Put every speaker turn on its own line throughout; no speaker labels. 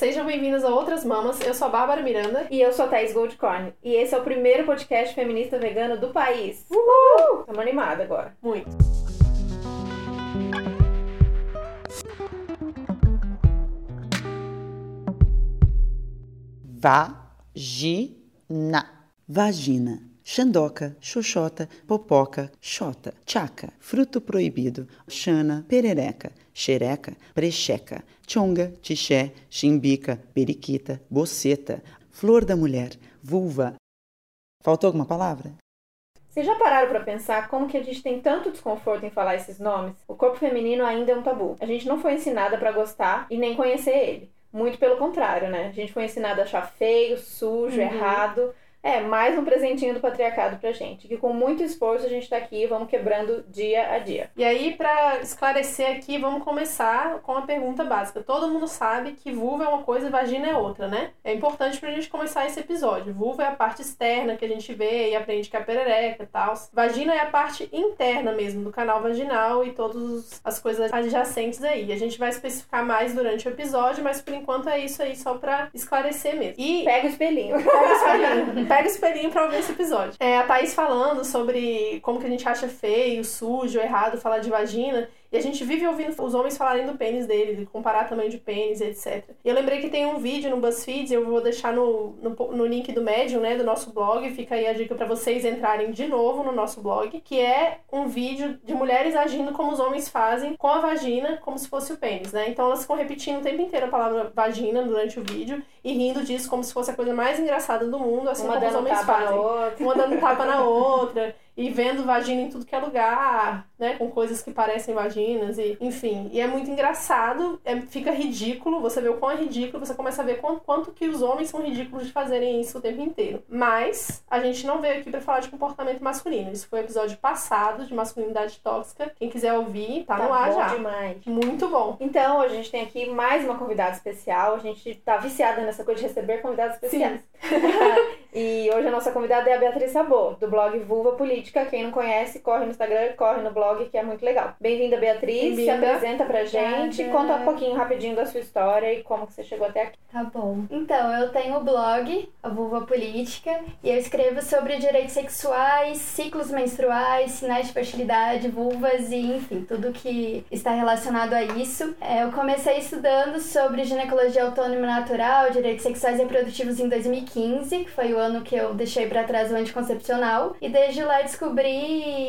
Sejam bem-vindos a Outras Mamas. Eu sou a Bárbara Miranda.
E eu sou a Thaís Goldcorn. E esse é o primeiro podcast feminista vegano do país. Uhul! Estamos animada agora.
Muito.
Vagina. Vagina. Xandoca, xoxota, popoca, xota, tchaca, fruto proibido, xana, perereca, xereca, precheca, chonga, tixé, chimbica, periquita, boceta, flor da mulher, vulva. Faltou alguma palavra?
Vocês já pararam para pensar como que a gente tem tanto desconforto em falar esses nomes? O corpo feminino ainda é um tabu. A gente não foi ensinada para gostar e nem conhecer ele. Muito pelo contrário, né? A gente foi ensinada a achar feio, sujo, uhum. errado. É, mais um presentinho do patriarcado pra gente. Que com muito esforço a gente tá aqui, vamos quebrando dia a dia.
E aí, para esclarecer aqui, vamos começar com a pergunta básica. Todo mundo sabe que vulva é uma coisa e vagina é outra, né? É importante pra gente começar esse episódio. Vulva é a parte externa que a gente vê e aprende que é a perereca e tal. Vagina é a parte interna mesmo, do canal vaginal e todas as coisas adjacentes aí. A gente vai especificar mais durante o episódio, mas por enquanto é isso aí, só pra esclarecer mesmo.
E pega o espelhinho.
Pega o espelhinho. Pega o espelhinho pra ouvir esse episódio. É, a Thaís falando sobre como que a gente acha feio, sujo, errado falar de vagina. E a gente vive ouvindo os homens falarem do pênis dele, de comparar tamanho de pênis, etc. E eu lembrei que tem um vídeo no BuzzFeed, eu vou deixar no, no, no link do Medium, né, do nosso blog, fica aí a dica para vocês entrarem de novo no nosso blog, que é um vídeo de mulheres agindo como os homens fazem com a vagina, como se fosse o pênis, né? Então elas ficam repetindo o tempo inteiro a palavra vagina durante o vídeo e rindo disso como se fosse a coisa mais engraçada do mundo, assim
Uma
como os homens fazem.
Uma
dando tapa na outra e vendo vagina em tudo que é lugar, né? Com coisas que parecem vaginas e enfim. E é muito engraçado, é, fica ridículo, você vê o quão é ridículo, você começa a ver quanto, quanto que os homens são ridículos de fazerem isso o tempo inteiro. Mas a gente não veio aqui para falar de comportamento masculino. Isso foi o episódio passado de masculinidade tóxica. Quem quiser ouvir, tá,
tá
no ar
bom
já.
demais.
Muito bom.
Então, hoje a gente tem aqui mais uma convidada especial. A gente tá viciada nessa coisa de receber convidados especiais. e hoje a nossa convidada é a Beatriz Sabor, do blog Vulva Política. Quem não conhece, corre no Instagram, corre no blog, que é muito legal. Bem-vinda, Beatriz.
Bem
se apresenta pra gente.
Obrigada.
Conta um pouquinho rapidinho da sua história e como que você chegou até aqui.
Tá bom. Então, eu tenho o blog, a Vulva Política, e eu escrevo sobre direitos sexuais, ciclos menstruais, sinais de fertilidade, vulvas e, enfim, tudo que está relacionado a isso. É, eu comecei estudando sobre ginecologia autônoma natural, direitos sexuais e reprodutivos em 2015, que foi o ano que eu deixei para trás o anticoncepcional, e desde lá descobri,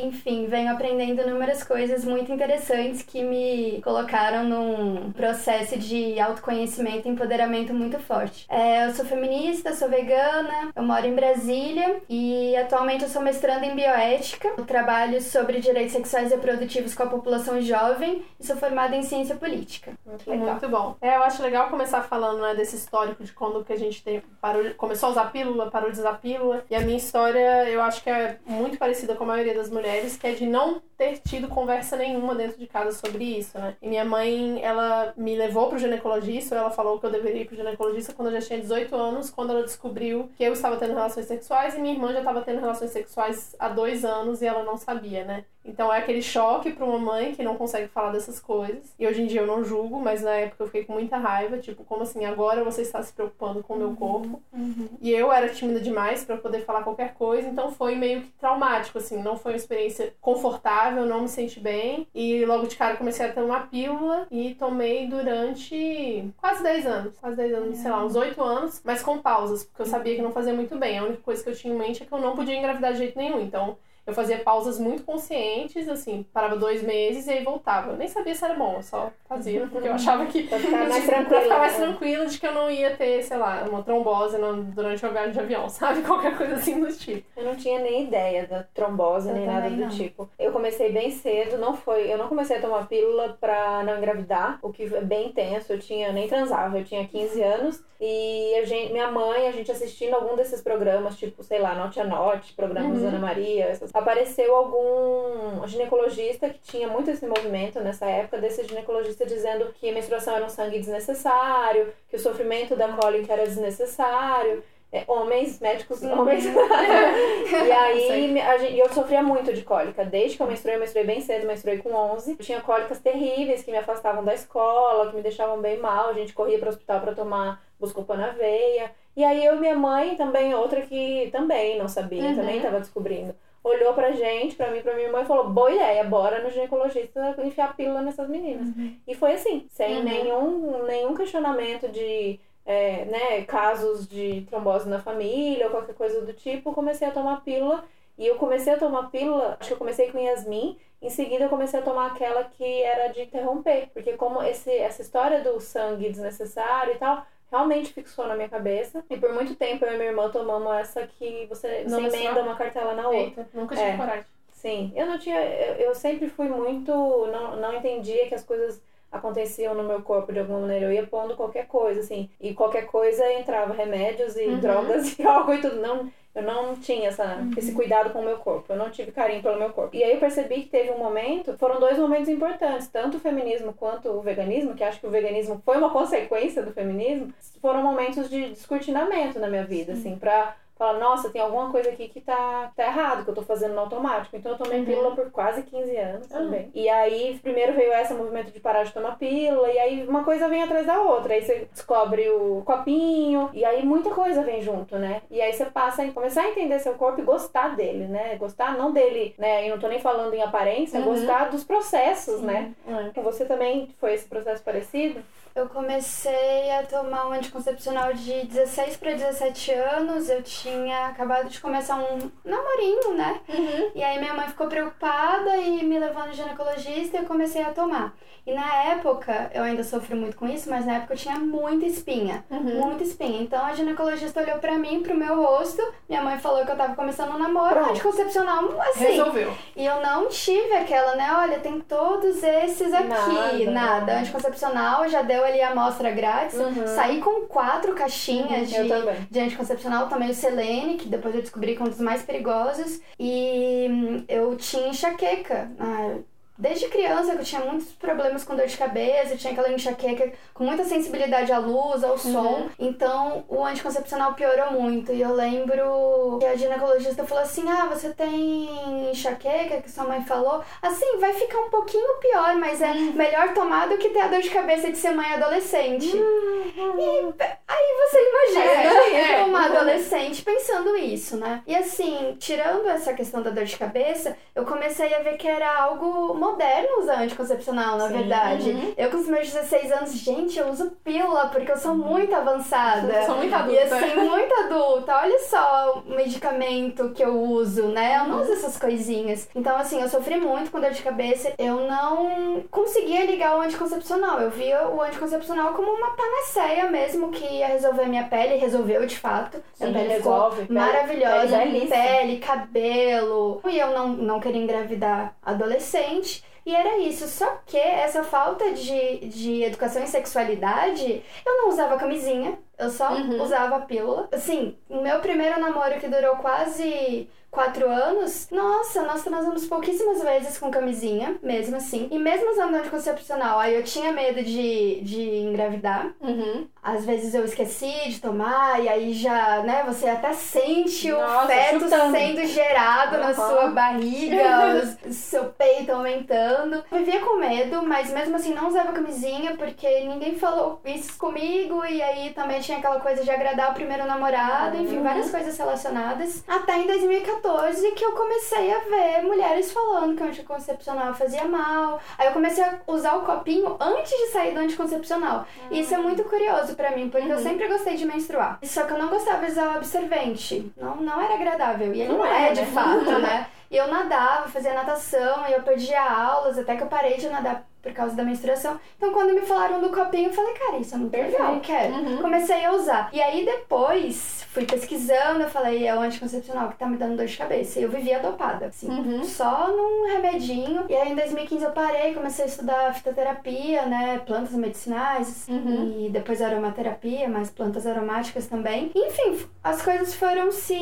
enfim, venho aprendendo inúmeras coisas muito interessantes que me colocaram num processo de autoconhecimento e empoderamento muito forte. É, eu sou feminista, sou vegana, eu moro em Brasília e atualmente eu sou mestranda em bioética. Eu trabalho sobre direitos sexuais e reprodutivos com a população jovem e sou formada em ciência política.
Muito.
Muito bom. É, eu acho legal começar falando né, desse histórico de quando que a gente tem, parou, começou a usar pílula, parou de usar pílula. E a minha história, eu acho que é muito parecida com a maioria das mulheres, que é de não ter tido conversa nenhuma dentro de casa sobre isso, né? E minha mãe, ela me levou pro ginecologista, ela falou que eu deveria ir pro ginecologista quando eu já tinha 18 anos, quando ela descobriu que eu estava tendo relações sexuais e minha irmã já estava tendo relações sexuais há dois anos e ela não sabia, né? Então é aquele choque para uma mãe que não consegue falar dessas coisas. E hoje em dia eu não julgo, mas na época eu fiquei com muita raiva, tipo, como assim, agora você está se preocupando com o meu corpo?
Uhum.
E eu era tímida demais para poder falar qualquer coisa, então foi meio que traumático, assim, não foi uma experiência confortável, não me senti bem. E logo de cara comecei a ter uma pílula e tomei durante quase 10 anos, quase 10 anos, sei lá, uns 8 anos, mas com pausas, porque eu sabia que não fazia muito bem. A única coisa que eu tinha em mente é que eu não podia engravidar de jeito nenhum, então eu fazia pausas muito conscientes, assim, parava dois meses e aí voltava. Eu nem sabia se era bom, eu só fazia, porque eu achava que.
Pra ficar mais
pra
tranquila.
ficar mais
né?
tranquila de que eu não ia ter, sei lá, uma trombose no- durante uma viagem de avião, sabe? Qualquer coisa assim do tipo.
Eu não tinha nem ideia da trombose,
Eu
nem nada do
não.
tipo. Eu comecei bem cedo, não foi. Eu não comecei a tomar pílula pra não engravidar, o que é bem intenso. Eu tinha nem transava, eu tinha 15 anos. E a gente, minha mãe, a gente assistindo algum desses programas, tipo, sei lá, Note a Note, programas
Uhum.
Ana Maria, essas- apareceu algum ginecologista que tinha muito esse movimento nessa época, desse ginecologista dizendo que a menstruação era um sangue desnecessário, que o sofrimento da cólica era desnecessário. é, homens, médicos homens. e aí a gente, eu sofria muito de cólica. Desde que eu menstruei, eu menstruei bem cedo, menstruei com 11. Eu tinha cólicas terríveis que me afastavam da escola, que me deixavam bem mal. A gente corria para o hospital para tomar Buscopan na veia. E aí eu e minha mãe, também outra que também não sabia, uhum. também estava descobrindo olhou pra gente, pra mim, pra minha irmã e falou: boa ideia, bora no ginecologista enfiar pílula nessas meninas. Uhum. E foi assim, sem uhum. nenhum, nenhum questionamento de é, né, casos de trombose na família ou qualquer coisa do tipo, comecei a tomar pílula. E eu comecei a tomar pílula, acho que eu comecei com Yasmin, em seguida eu comecei a tomar aquela que era de interromper. Porque como esse, essa história do sangue desnecessário e tal, realmente fixou na minha cabeça. E por muito tempo eu e minha irmã tomamos essa que você, você emenda uma cartela na outra. Eita,
nunca tive é. coragem.
Sim, eu não tinha. Eu, eu sempre fui muito. Não, não entendia que as coisas aconteciam no meu corpo de alguma maneira. Eu ia pondo qualquer coisa, assim. E qualquer coisa entrava remédios e uhum. drogas e álcool e tudo. Não, eu não tinha essa, uhum. esse cuidado com o meu corpo. Eu não tive carinho pelo meu corpo. E aí eu percebi que teve um momento, foram dois momentos importantes, tanto o feminismo quanto o veganismo, que acho que o veganismo foi uma consequência do feminismo, foram momentos de descortinamento na minha vida, assim, pra fala, nossa, tem alguma coisa aqui que tá, tá errado, que eu tô fazendo no automático. Então eu tomei uhum. pílula por quase 15 anos uhum. também. E aí, primeiro veio esse movimento de parar de tomar pílula, e aí uma coisa vem atrás da outra. Aí você descobre o copinho, e aí muita coisa vem junto, né? E aí você passa a começar a entender seu corpo e gostar dele, né? Gostar não dele, né? E não tô nem falando em aparência, uhum. gostar dos processos, né? É. Você também foi esse processo parecido?
Eu comecei a tomar um anticoncepcional de 16 para 17 anos. Eu tinha acabado de começar um namorinho, né? Uhum. E aí minha mãe ficou preocupada e me levou no ginecologista e eu comecei a tomar. E na época, eu ainda sofri muito com isso, mas na época eu tinha muita espinha. Uhum. Muita espinha. Então a ginecologista olhou pra mim, pro meu rosto. Minha mãe falou que eu tava começando um namoro Pronto. anticoncepcional, assim.
Resolveu.
E eu não tive aquela, né? Olha, tem todos esses aqui. Nada. Nada. Anticoncepcional já deu ali a amostra grátis. Uhum. Saí com quatro caixinhas uhum. de, de anticoncepcional, também o Selene, que depois eu descobri que é um dos mais perigosos. E hum, eu tinha enxaqueca. Ah, Desde criança que eu tinha muitos problemas com dor de cabeça, tinha aquela enxaqueca com muita sensibilidade à luz, ao som. Uhum. Então o anticoncepcional piorou muito. E eu lembro que a ginecologista falou assim: Ah, você tem enxaqueca que sua mãe falou? Assim, vai ficar um pouquinho pior, mas é uhum. melhor tomar do que ter a dor de cabeça de ser mãe adolescente. Uhum. E aí você imagina é, é. uma adolescente pensando isso, né? E assim, tirando essa questão da dor de cabeça, eu comecei a ver que era algo moderno usar anticoncepcional, na Sim. verdade. Uhum. Eu com os meus 16 anos, gente, eu uso pílula porque eu sou muito avançada. Eu
sou muito adulta. E
assim, muito adulta. Olha só o medicamento que eu uso, né? Eu não uhum. uso essas coisinhas. Então, assim, eu sofri muito com dor de cabeça. Eu não conseguia ligar o anticoncepcional. Eu via o anticoncepcional como uma panaceia mesmo que ia resolver minha pele. Resolveu de fato.
Sim, minha pele resolve.
Ficou maravilhosa. Pele, pele, cabelo. E eu não, não queria engravidar adolescente. E era isso. Só que essa falta de, de educação em sexualidade, eu não usava camisinha, eu só uhum. usava pílula. Assim, o meu primeiro namoro que durou quase quatro anos, nossa, nós transamos pouquíssimas vezes com camisinha, mesmo assim. E mesmo usando anticoncepcional, aí eu tinha medo de, de engravidar. Uhum. Às vezes eu esqueci de tomar, e aí já, né, você até sente Nossa, o feto chutando. sendo gerado uhum. na sua barriga, o seu peito aumentando. Vivia com medo, mas mesmo assim não usava camisinha, porque ninguém falou isso comigo, e aí também tinha aquela coisa de agradar o primeiro namorado, uhum. enfim, várias coisas relacionadas. Até em 2014 que eu comecei a ver mulheres falando que o anticoncepcional fazia mal. Aí eu comecei a usar o copinho antes de sair do anticoncepcional. E isso é ah. muito curioso curioso para mim, porque uhum. eu sempre gostei de menstruar. Só que eu não gostava de usar o absorvente. Não, não era agradável. E ele não, não é, de né? fato, né? E eu nadava, fazia natação, e eu perdia aulas, até que eu parei de nadar por causa da menstruação. Então, quando me falaram do copinho, eu falei, cara, isso é muito legal, quero. Uhum. Comecei a usar. E aí, depois, fui pesquisando, eu falei, é o anticoncepcional que tá me dando dor de cabeça. E eu vivia dopada, assim, uhum. só num remedinho. E aí, em 2015, eu parei, comecei a estudar fitoterapia, né, plantas medicinais. Uhum. E depois aromaterapia, mais plantas aromáticas também. Enfim, as coisas foram se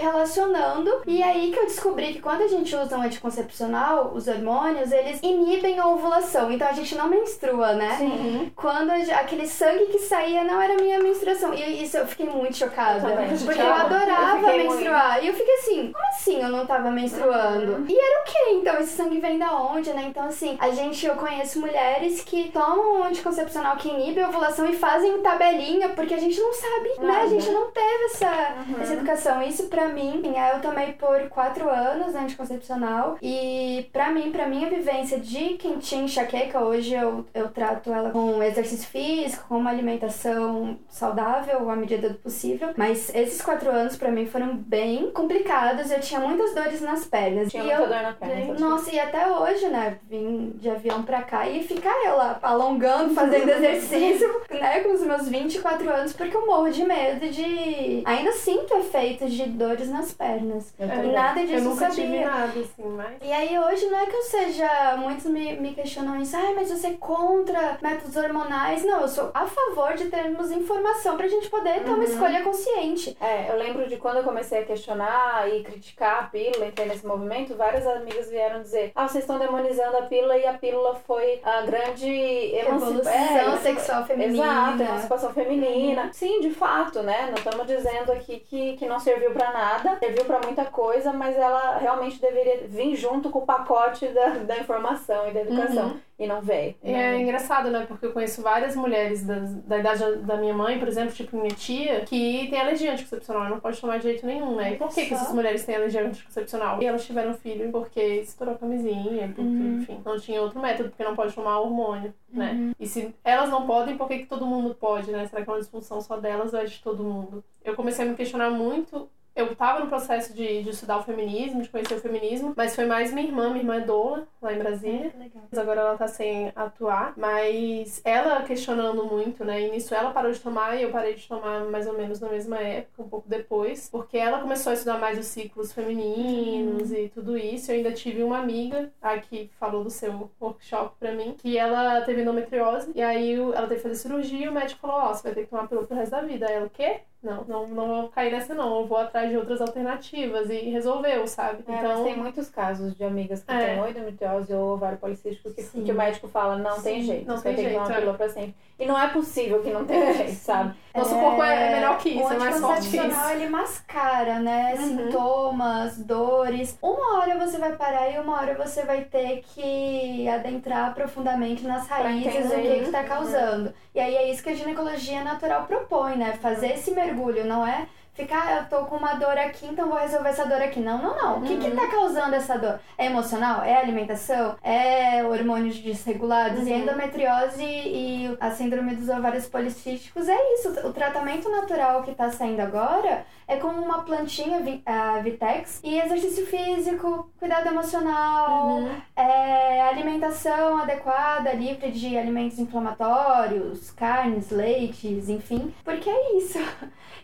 relacionando. E aí que eu descobri que quando a gente usa um anticoncepcional, os hormônios, eles inibem a ovulação. Então a gente não menstrua, né? Sim. Quando aquele sangue que saía não era minha menstruação. E isso eu fiquei muito chocada
também.
Porque eu
Eu
adorava
fiquei
menstruar. E eu fiquei assim, como assim eu não tava menstruando? E era o quê? Então, esse sangue vem da onde, né? Então, assim, a gente, eu conheço mulheres que tomam um anticoncepcional que inibe a ovulação e fazem tabelinha, porque a gente não sabe, né? A gente não teve essa, essa educação. Isso pra mim, enfim, eu tomei por quatro anos né, anticoncepcional. E pra mim, pra minha vivência de quem tinha enxaqueca, hoje eu, eu trato ela com exercício físico, com uma alimentação saudável à medida do possível. Mas esses quatro anos pra mim foram bem complicados. Eu tinha muitas dores nas pernas.
Tinha
e
muita
eu,
dor na perna. sabe?
nossa, e até hoje, né? Vim de avião pra cá e ficar eu lá alongando, fazendo exercício, né? Com os meus 24 anos, porque eu morro de medo de. Ainda sinto efeitos de dores nas pernas.
Eu.
E nada disso
Eu nunca
sabia.
tive nada, assim, mas.
E aí hoje não é que eu seja. Muitos me, me questionam isso, ai, mas você é contra métodos hormonais. Não, eu sou a favor de termos informação pra gente poder ter uma escolha consciente.
É, eu lembro de quando eu comecei a questionar e criticar a pílula, entrei nesse movimento, várias amigas vieram dizer: Ah, vocês estão demonizando a pílula e a pílula foi a grande emancipação
sexual feminina.
Exato, emancipação feminina. Sim, de fato, né? Não estamos dizendo aqui que, que não serviu pra nada, serviu pra muita coisa, mas ela realmente deveria vir junto com o pacote da, da informação e da educação. E não veio.
E é engraçado, né? Porque eu conheço várias mulheres das- da idade da minha mãe, por exemplo, tipo minha tia, que tem alergia anticoncepcional não pode tomar de jeito nenhum, né? E por que, que essas mulheres têm alergia anticoncepcional? E elas tiveram filho porque estourou a camisinha, porque, enfim, não tinha outro método, porque não pode tomar hormônio, né? E se elas não podem, por que, que todo mundo pode, né? Será que é uma disfunção só delas ou é de todo mundo? Eu comecei a me questionar muito eu tava no processo de, de estudar o feminismo, de conhecer o feminismo, mas foi mais minha irmã, minha irmã é doula, lá em Brasília.
Legal.
Agora ela tá sem atuar, mas ela questionando muito, né? E nisso ela parou de tomar e eu parei de tomar mais ou menos na mesma época, um pouco depois, porque ela começou a estudar mais os ciclos femininos e tudo isso. Eu ainda tive uma amiga aqui que falou do seu workshop pra mim, que ela teve endometriose e aí ela teve que fazer cirurgia e o médico falou: Ó, você vai ter que tomar pro resto da vida. Aí ela, o quê? Não, não, não vou cair nessa não, eu vou atrás de outras alternativas e resolveu, sabe?
É, mas tem muitos casos de amigas que
É.
têm ou endometriose ou ovário policístico que, que o médico fala, não tem
Sim,
jeito,
não
você
tem
vai ter que
jeito,
tomar
é.
pílula pra sempre. E não é possível que não tenha jeito, sabe?
Nosso corpo é melhor que isso,
o
é mais forte que isso.
ele mascara, né?
Uhum.
Sintomas, dores. Uma hora você vai parar e uma hora você vai ter que adentrar profundamente nas raízes do que que tá causando. E aí é isso que a ginecologia natural propõe, né? Fazer esse mergulho, não é ficar, "Ah, eu tô com uma dor aqui, então vou resolver essa dor aqui. Não, não, não. O que que tá causando essa dor? É emocional? É alimentação? É hormônios desregulados? E a endometriose e a síndrome dos ovários policísticos é isso. O tratamento natural que tá saindo agora é com uma plantinha, vi- a Vitex, e exercício físico, cuidado emocional, é, alimentação adequada, livre de alimentos inflamatórios, carnes, leites, enfim, porque é isso.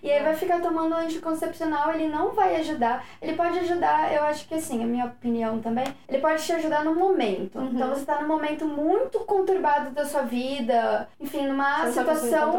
E aí vai ficar tomando anticoncepcional, ele não vai ajudar. Ele pode ajudar, eu acho que assim, a minha opinião também, ele pode te ajudar no momento.
Uhum.
Então você tá num momento muito conturbado da sua vida, enfim, numa
Você
situação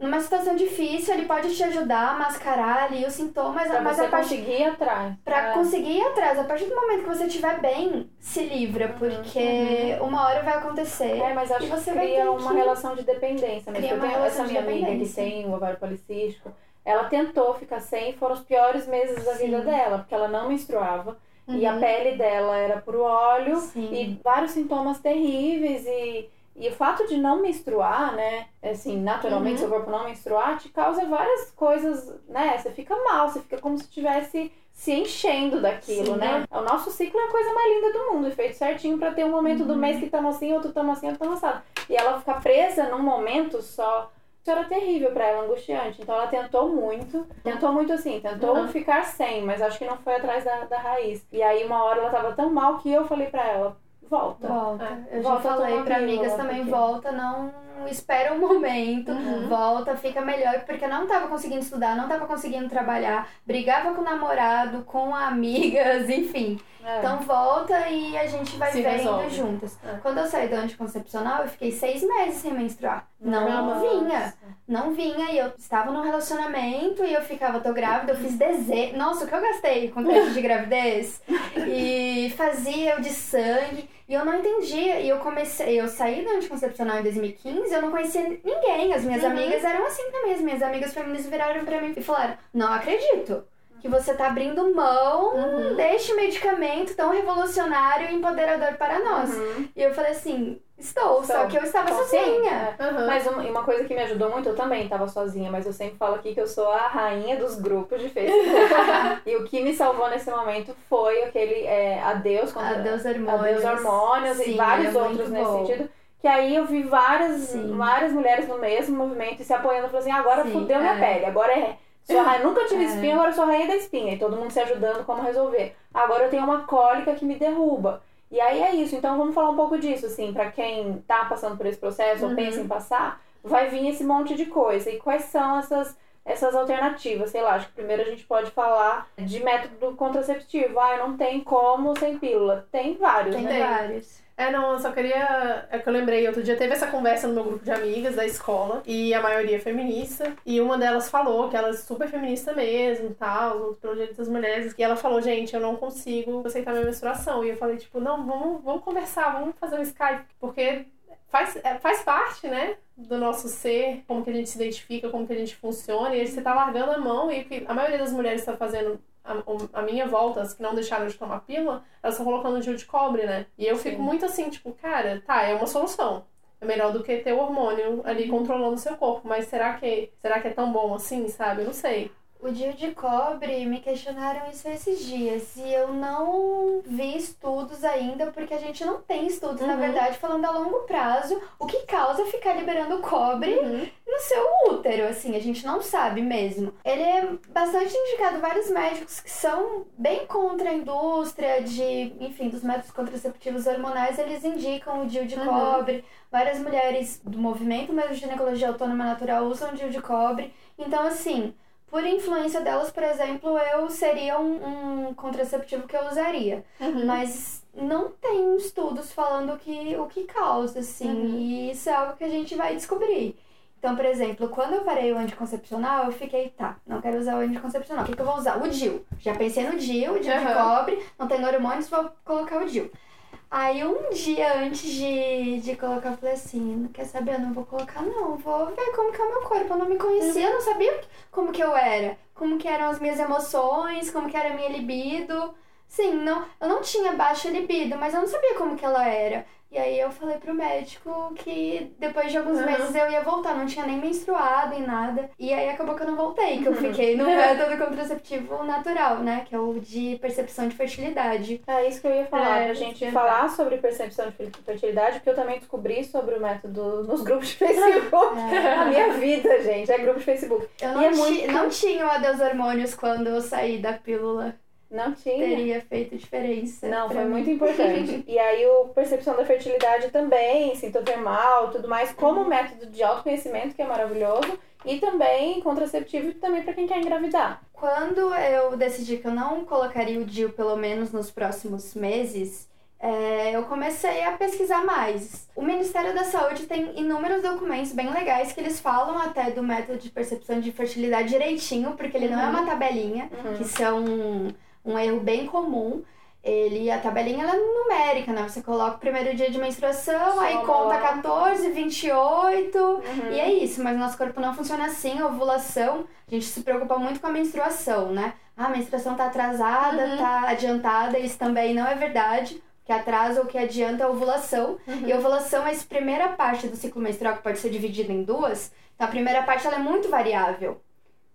numa situação difícil, ele pode te ajudar a mascarar ali os sintomas,
Pra
mas
você
a partir
conseguir ir atrás.
Pra
É.
conseguir ir atrás, a partir do momento que você estiver bem, se livra, porque uma hora vai acontecer.
É, mas acho
você
que
vai
cria uma
que-
relação de dependência. Mas
Cria
eu tenho essa minha amiga que tem o ovário policístico. Ela tentou ficar sem, foram os piores meses da vida
Sim.
dela, porque ela não menstruava. E a
Uhum.
pele dela era puro óleo
Sim.
e vários sintomas terríveis e, e o fato de não menstruar, né, assim, naturalmente
Uhum.
seu corpo não menstruar te causa várias coisas, né, você fica mal, você fica como se estivesse se enchendo daquilo,
Sim.
né? O nosso ciclo é a coisa mais linda do mundo, feito certinho pra ter um momento
Uhum.
do mês que estamos assim, outro estamos assim, outro estamos assado. E ela ficar presa num momento só, isso era terrível pra ela, angustiante. Então ela tentou muito, tentou muito assim, tentou
Uhum.
ficar sem, mas acho que não foi atrás da, da raiz. E aí uma hora ela tava tão mal que eu falei pra ela, volta.
Volta.
É.
Eu
Volta
já falei
pílula,
amigas também,
porque-
volta, não espera um momento,
Uhum.
volta, fica melhor, porque eu não tava conseguindo estudar, não tava conseguindo trabalhar, brigava com o namorado, com amigas, enfim.
É.
Então volta e a gente vai
Se
vendo
resolve.
juntas.
É.
Quando eu saí do anticoncepcional, eu fiquei seis meses sem menstruar. Não
Nossa.
vinha. Não vinha. E eu estava num relacionamento e eu ficava, tô grávida, eu fiz desejo. Nossa, o que eu gastei com teste de gravidez? E fazia o de sangue. E eu não entendia. E eu comecei, eu saí do anticoncepcional em 2015, eu não conhecia ninguém. As minhas
Uhum.
amigas eram assim também. As minhas amigas feministas viraram pra mim e falaram: Não acredito. Que você tá abrindo mão
Uhum.
deste medicamento tão revolucionário e empoderador para nós. E eu falei assim: estou, só
Então,
que eu estava
consciente,
sozinha.
Aham.
Mas uma, uma coisa que me ajudou muito, eu também estava sozinha, mas eu sempre falo aqui que eu sou a rainha dos grupos de Facebook. e o que me salvou nesse momento foi aquele é, adeus contra
Adeus hormônios.
adeus hormônios
Sim,
e vários
é
outros nesse
bom.
sentido. Que aí eu vi várias,
Sim.
várias mulheres no mesmo movimento e se apoiando, falando assim, agora
Sim,
fudeu minha
é.
pele, agora é. Sou rainha, nunca tive
É.
espinha, agora sou rainha da espinha. E todo mundo se ajudando como resolver. Agora eu tenho uma cólica que me derruba. E aí é isso. Então vamos falar um pouco disso, assim, pra quem tá passando por esse processo ou
Uhum.
pensa em passar, vai vir esse monte de coisa. E quais são essas, essas alternativas? Sei lá, acho que primeiro a gente pode falar de método contraceptivo. Ah, não tem como sem pílula. Tem vários,
Tem
né?
vários.
É, não, eu só queria. É que eu lembrei, outro dia teve essa conversa no meu grupo de amigas da escola, e a maioria é feminista, e uma delas falou que ela é super feminista mesmo tal, luta pelo direito das mulheres, e ela falou, gente, eu não consigo aceitar minha menstruação. E eu falei, tipo, não, vamos, vamos conversar, vamos fazer um Skype, porque faz, é, faz parte, né? Do nosso ser, como que a gente se identifica, como que a gente funciona, e você tá largando a mão, e a maioria das mulheres tá fazendo a, a minha volta, as que não deixaram de tomar pílula, elas estão colocando DIU de cobre, né? E eu fico
Sim.
muito assim, tipo, cara, tá, é uma solução. É melhor do que ter o hormônio ali controlando o seu corpo. Mas será que, será que é tão bom assim, sabe? Eu não sei.
O DIU de cobre, me questionaram isso esses dias. E eu não vi estudos ainda, porque a gente não tem estudos, na
Uhum.
verdade, falando a longo prazo o que causa ficar liberando cobre
Uhum.
no seu útero, assim, a gente não sabe mesmo. Ele é bastante indicado, vários médicos que são bem contra a indústria de, enfim, dos métodos contraceptivos hormonais, eles indicam o DIU de
Uhum.
cobre. Várias mulheres do movimento mesmo de ginecologia autônoma natural usam DIU de cobre. Então, assim, por influência delas, por exemplo, eu seria um, um contraceptivo que eu usaria.
Uhum.
Mas não tem estudos falando que, o que causa, assim.
Uhum.
E isso é algo que a gente vai descobrir. Então, por exemplo, quando eu parei o anticoncepcional, eu fiquei, tá, não quero usar o anticoncepcional. O que, que eu vou usar? O DIU. Já pensei no DIU, o de
Uhum.
cobre, não tem hormônios, vou colocar o DIU. Aí um dia antes de, de colocar, eu falei assim, quer saber, eu não vou colocar não, vou ver como que é o meu corpo. Eu não me conhecia, eu não sabia como que eu era, como que eram as minhas emoções, como que era a minha libido. Sim, não, eu não tinha baixa libido, mas eu não sabia como que ela era. E aí eu falei pro médico que depois de alguns
Uhum.
meses eu ia voltar, não tinha nem menstruado e nada. E aí acabou que eu não voltei, que eu fiquei no método contraceptivo natural, né? Que é o de percepção de fertilidade.
É isso que eu ia falar,
É,
pra gente falar sobre percepção de fer- fertilidade, porque eu também descobri sobre o método nos grupos de Facebook. A minha vida, gente, é grupo de Facebook.
Eu
E
não,
é
ti-
muito-
não tinha o adeus hormônios quando eu saí da pílula.
Não tinha.
Teria feito diferença.
Não, foi
mim.
muito importante. e aí o percepção da fertilidade também, sintotermal, tudo mais, como método de autoconhecimento, que é maravilhoso, e também contraceptivo também para quem quer engravidar.
Quando eu decidi que eu não colocaria o DIU pelo menos nos próximos meses, é, eu comecei a pesquisar mais. O Ministério da Saúde tem inúmeros documentos bem legais que eles falam até do método de percepção de fertilidade direitinho, porque ele não é uma tabelinha, que isso é um, erro bem comum. Ele, a tabelinha ela é numérica, né? Você coloca o primeiro dia de menstruação, aí
Soma
conta
lá.
14, 28, e é isso, mas nosso corpo não funciona assim. A ovulação, a gente se preocupa muito com a menstruação, né? Ah, a menstruação tá atrasada,
Uhum.
tá adiantada, isso também não é verdade. O que atrasa ou o que adianta é a ovulação. E a ovulação é essa primeira parte do ciclo menstrual que pode ser dividida em duas. Então a primeira parte ela é muito variável.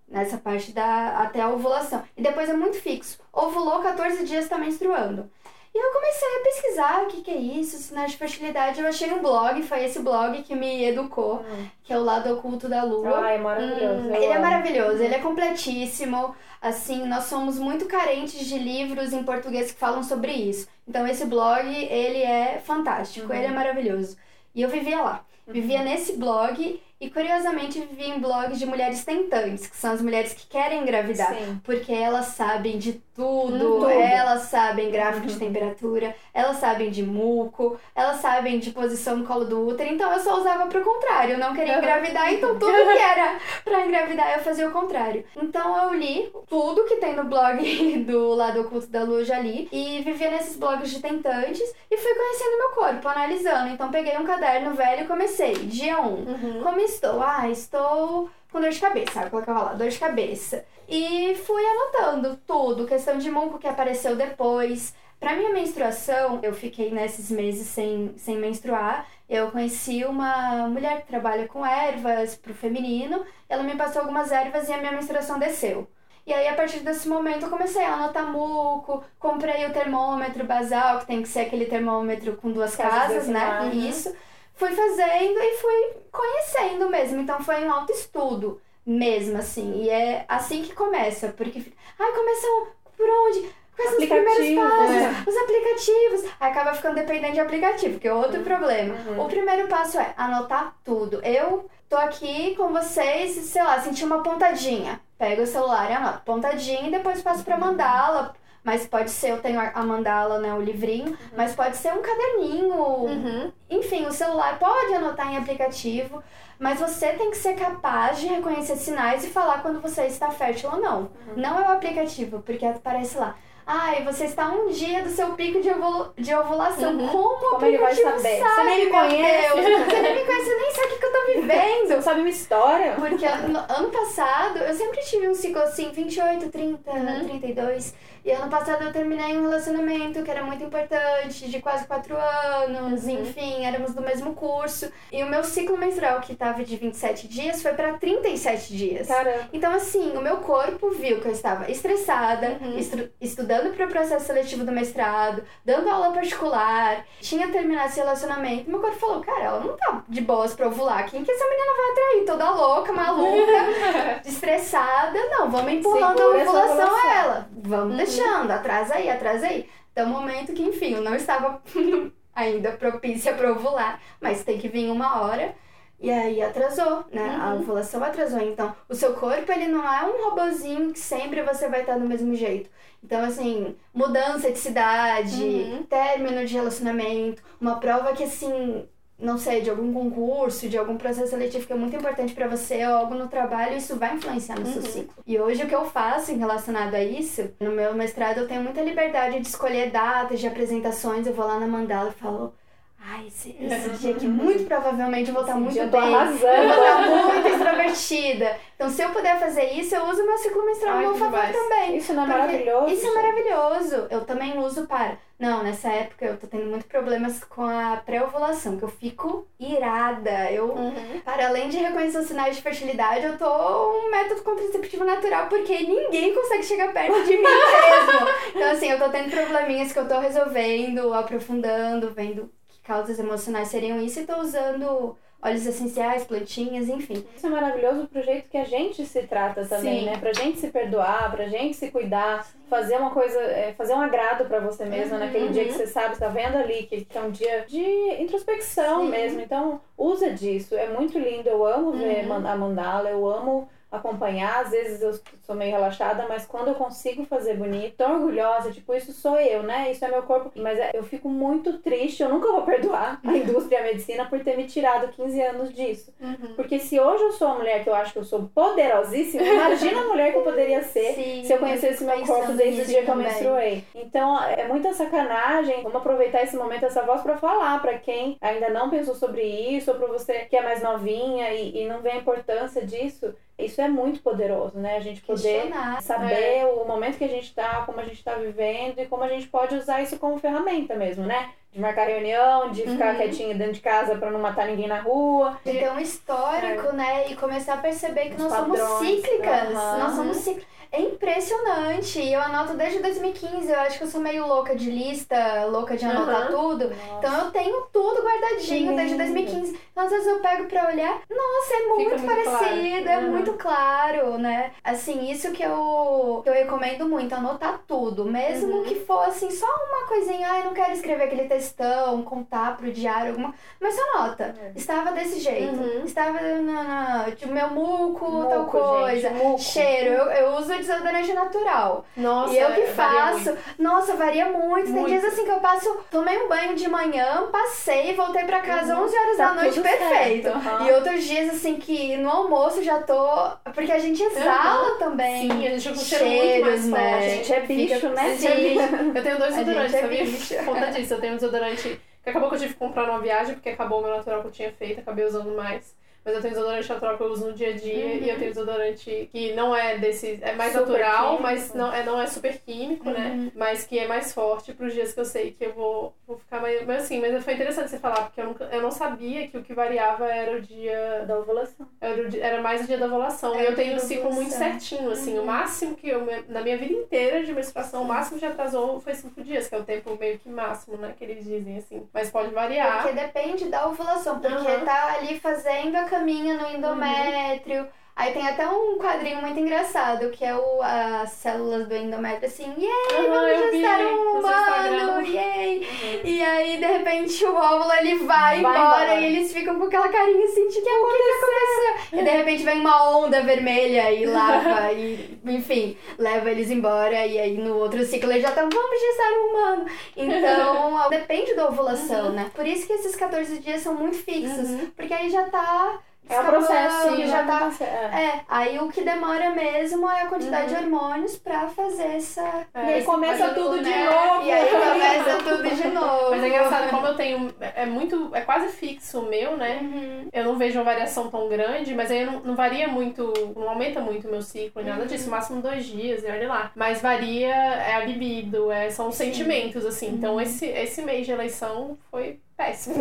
Nessa parte da até a ovulação. E depois é muito fixo. Ovulou 14 dias tá menstruando. E eu comecei a pesquisar o que, que é isso, sinais de fertilidade. Eu achei um blog, foi esse blog que me educou, que é o lado oculto da lua.
Ai, é maravilhoso.
Hum,
Ele é maravilhoso, ele é completíssimo. Assim, nós somos muito carentes de livros em português que falam sobre isso. Então esse blog, ele é fantástico, ele é maravilhoso. E eu vivia lá. Vivia nesse blog E curiosamente vivi em blogs de mulheres tentantes, que são as mulheres que querem engravidar.
Sim.
Porque elas sabem de tudo,
Hum, tudo.
elas sabem gráfico de
Uhum.
temperatura, elas sabem de muco, elas sabem de posição no colo do útero, então eu só usava pro contrário, eu não queria
Uhum.
engravidar, então tudo que era pra engravidar eu fazia o contrário. Então eu li tudo que tem no blog do Lado Oculto da Lua, já li, e vivia nesses blogs de tentantes e fui conhecendo meu corpo, analisando. Então peguei um caderno velho e comecei, dia 1.
Uhum.
Como estou? Ah, estou com dor de cabeça. Eu colocava lá, dor de cabeça. E fui anotando tudo, questão de muco que apareceu depois. Pra minha menstruação, eu fiquei nesses meses sem, sem menstruar. Eu conheci uma mulher que trabalha com ervas pro feminino. Ela me passou algumas ervas e a minha menstruação desceu. E aí, a partir desse momento, eu comecei a anotar muco, comprei o termômetro basal, que tem que ser aquele termômetro com duas
Casas
casas, né?
né?
Isso. Fui fazendo e fui conhecendo mesmo. Então, foi um autoestudo mesmo, assim. E é assim que começa, porque ai, começam por onde? Quais são os primeiros passos?
é.
Os aplicativos. Aí acaba ficando dependente de aplicativo, que é outro problema.
Uhum.
O primeiro passo é anotar tudo. Eu tô aqui com vocês, e, sei lá, senti uma pontadinha. Pego o celular e anoto pontadinha e depois passo pra mandala. Mas pode ser, eu tenho a mandala, né, o livrinho, mas pode ser um caderninho,
Uhum.
enfim, o celular pode anotar em aplicativo, mas você tem que ser capaz de reconhecer sinais e falar quando você está fértil ou não. Não é o aplicativo, porque aparece lá. Ai, você está um dia do seu pico de, ovulu- de ovulação.
Uhum.
Como
Como ele vai
aplicativo
saber?
sabe,
Você nem me conhece.
Você nem me conhece, você nem sabe o que eu tô vivendo.
Você não sabe minha história?
Porque no ano passado, eu sempre tive um ciclo assim, 28, 30,
Uhum.
32. E ano passado eu terminei um relacionamento que era muito importante, de quase 4 anos,
Uhum.
enfim, éramos do mesmo curso. E o meu ciclo menstrual, que tava de 27 dias, foi pra 37 dias.
Caramba.
Então, assim, o meu corpo viu que eu estava estressada,
Uhum.
estudando para o processo seletivo do mestrado, dando aula particular, tinha terminado esse relacionamento. Meu corpo falou: cara, ela não tá de boas pra ovular. Quem que essa menina vai atrair? Toda louca, maluca, estressada. Não, vamos empurrando
Segura
a ovulação a ela. Vamos
Uhum.
Atrasa aí, atrasa aí. Até o momento que, enfim, eu não estava ainda propícia para ovular, mas tem que vir uma hora. E aí atrasou, né? A
Uhum.
ovulação atrasou. Então, o seu corpo, ele não é um robozinho que sempre você vai estar do mesmo jeito. Então, assim, mudança de cidade,
Uhum.
término de relacionamento, uma prova que, assim, não sei, de algum concurso, de algum processo seletivo que é muito importante pra você, ou algo no trabalho, isso vai influenciar no seu
Uhum.
ciclo. E hoje o que eu faço em relacionado a isso, no meu mestrado eu tenho muita liberdade de escolher datas de apresentações, eu vou lá na mandala e falo. Ai, esse, esse dia aqui muito provavelmente eu vou estar
Esse
muito bem. Eu vou estar muito extrovertida. Então, se eu puder fazer isso, eu uso meu ciclo menstrual
Ai,
ao meu favor
demais.
também.
Isso não é
Porque
maravilhoso?
Isso é maravilhoso. Eu também uso para. Não, nessa época eu tô tendo muito problemas com a pré-ovulação, que eu fico irada. Eu,
Uhum.
para além de reconhecer os sinais de fertilidade, eu tô um método contraceptivo natural, porque ninguém consegue chegar perto de mim mesmo. Então, assim, eu tô tendo probleminhas que eu tô resolvendo, aprofundando, vendo causas emocionais seriam isso e tô usando óleos essenciais, plantinhas, enfim.
Isso é maravilhoso pro jeito que a gente se trata também,
Sim.
né? Pra gente se perdoar, pra gente se cuidar, fazer uma coisa, é, fazer um agrado pra você mesma naquele
Uhum.
dia que você sabe, tá vendo ali que, é um dia de introspecção
Sim.
mesmo. Então, usa disso. É muito lindo. Eu amo ver
Uhum.
a mandala, eu amo acompanhar. Às vezes eu sou meio relaxada, mas quando eu consigo fazer bonito, tô orgulhosa, tipo, isso sou eu, né? Isso é meu corpo. Mas é- eu fico muito triste, eu nunca vou perdoar a indústria e a medicina por ter me tirado 15 anos disso.
Uhum.
Porque se hoje eu sou a mulher que eu acho que eu sou poderosíssima, imagina a mulher que eu poderia ser
Sim,
se eu conhecesse
eu
meu corpo desde o dia que eu menstruei. Então é muita sacanagem. Vamos aproveitar esse momento, essa voz pra falar pra quem ainda não pensou sobre isso, ou pra você que é mais novinha e, e não vê a importância disso. Isso é muito poderoso, né? A gente poder saber o momento que a gente tá, como a gente tá vivendo e como a gente pode usar isso como ferramenta mesmo, né? De marcar reunião, de ficar
Uhum.
quietinha dentro de casa pra não matar ninguém na rua.
De ter um histórico, né? E começar a perceber que
Os
nós somos
padrões.
cíclicas.
Aham.
Nós somos cíclicas. É impressionante. Eu anoto desde 2015. Eu acho que eu sou meio louca de lista, louca de anotar
Aham.
tudo. Então eu tenho tudo guardadinho
Que
desde
lindo.
2015. Então às vezes eu pego pra olhar. Nossa, é muito,
muito claro.
parecido, é
Uhum.
muito claro, né? Assim, isso que eu, que eu recomendo muito, anotar tudo. Mesmo
Uhum.
que for assim, só uma coisinha. Ai, não quero escrever aquele questão, contar pro diário alguma. Mas só nota.
É.
Estava desse jeito.
Uhum.
Estava na, tipo, meu muco,
Muco,
tal coisa.
gente, muco.
Cheiro. Eu, eu uso desodorante natural.
Nossa,
e eu que
varia
faço.
muito.
Nossa, varia muito. Tem
Muito.
dias assim que eu passo, tomei um banho de manhã, passei, voltei pra casa
Uhum.
11 horas
Tá
da noite, perfeito.
aham.
E outros dias assim que no almoço já tô. Porque a gente exala também.
Sim, a gente fica com cheiro muito mais
né?
forte.
A gente é bicho,
Fica-
né?
A gente é bicho. Eu tenho dois desodorantes,
é
sabia?
bicho.
Por conta disso, eu tenho um desodorante que acabou que eu tive que comprar numa viagem, porque acabou o meu natural que eu tinha feito, acabei usando mais. Mas eu tenho desodorante natural que eu uso no dia a dia e eu tenho desodorante que não é desse. é mais
Super
natural,
químico.
mas não é, não é super químico, né? Mas que é mais forte pros dias que eu sei que eu vou, vou ficar mais. Mas assim, mas foi interessante você falar, porque eu, nunca, eu não sabia que o que variava era o dia.
Da ovulação.
Era, o era mais o dia da ovulação. E eu tenho um ciclo muito certinho, assim. O máximo que eu, na minha vida inteira de menstruação, o máximo que atrasou foi cinco dias, que é o tempo meio que máximo, né? Que eles dizem, assim. Mas pode variar.
Porque depende da ovulação, porque tá ali fazendo a caminha no endométrio. Aí tem até um quadrinho muito engraçado, que é o, as células do endométrio, assim, yay, vamos gestar um humano, yay. E aí, de repente, o óvulo, ele vai,
Vai
embora,
embora.
e eles ficam com aquela carinha assim, tipo, o que, aconteceu? E de repente vem uma onda vermelha e lava, e, enfim, leva eles embora, e aí no outro ciclo eles já estão, vamos gestar um humano. Então, depende da ovulação, né? Por isso que esses 14 dias são muito fixos,
Uhum.
porque aí já tá.
É o processo, sim,
já tá.
acontece, é.
É, aí o que demora mesmo é a quantidade de hormônios pra fazer essa.
E aí
É,
começa tudo de
né?
novo.
E aí começa tudo de novo.
Mas é engraçado, como eu tenho. É muito. É quase fixo o meu, né?
Uhum.
Eu não vejo uma variação tão grande, mas aí não, não varia muito. Não aumenta muito o meu ciclo, nada disso. Máximo dois dias, e olha lá. Mas varia é a libido, é, são os sentimentos, assim. Então esse, esse mês de eleição foi péssimo.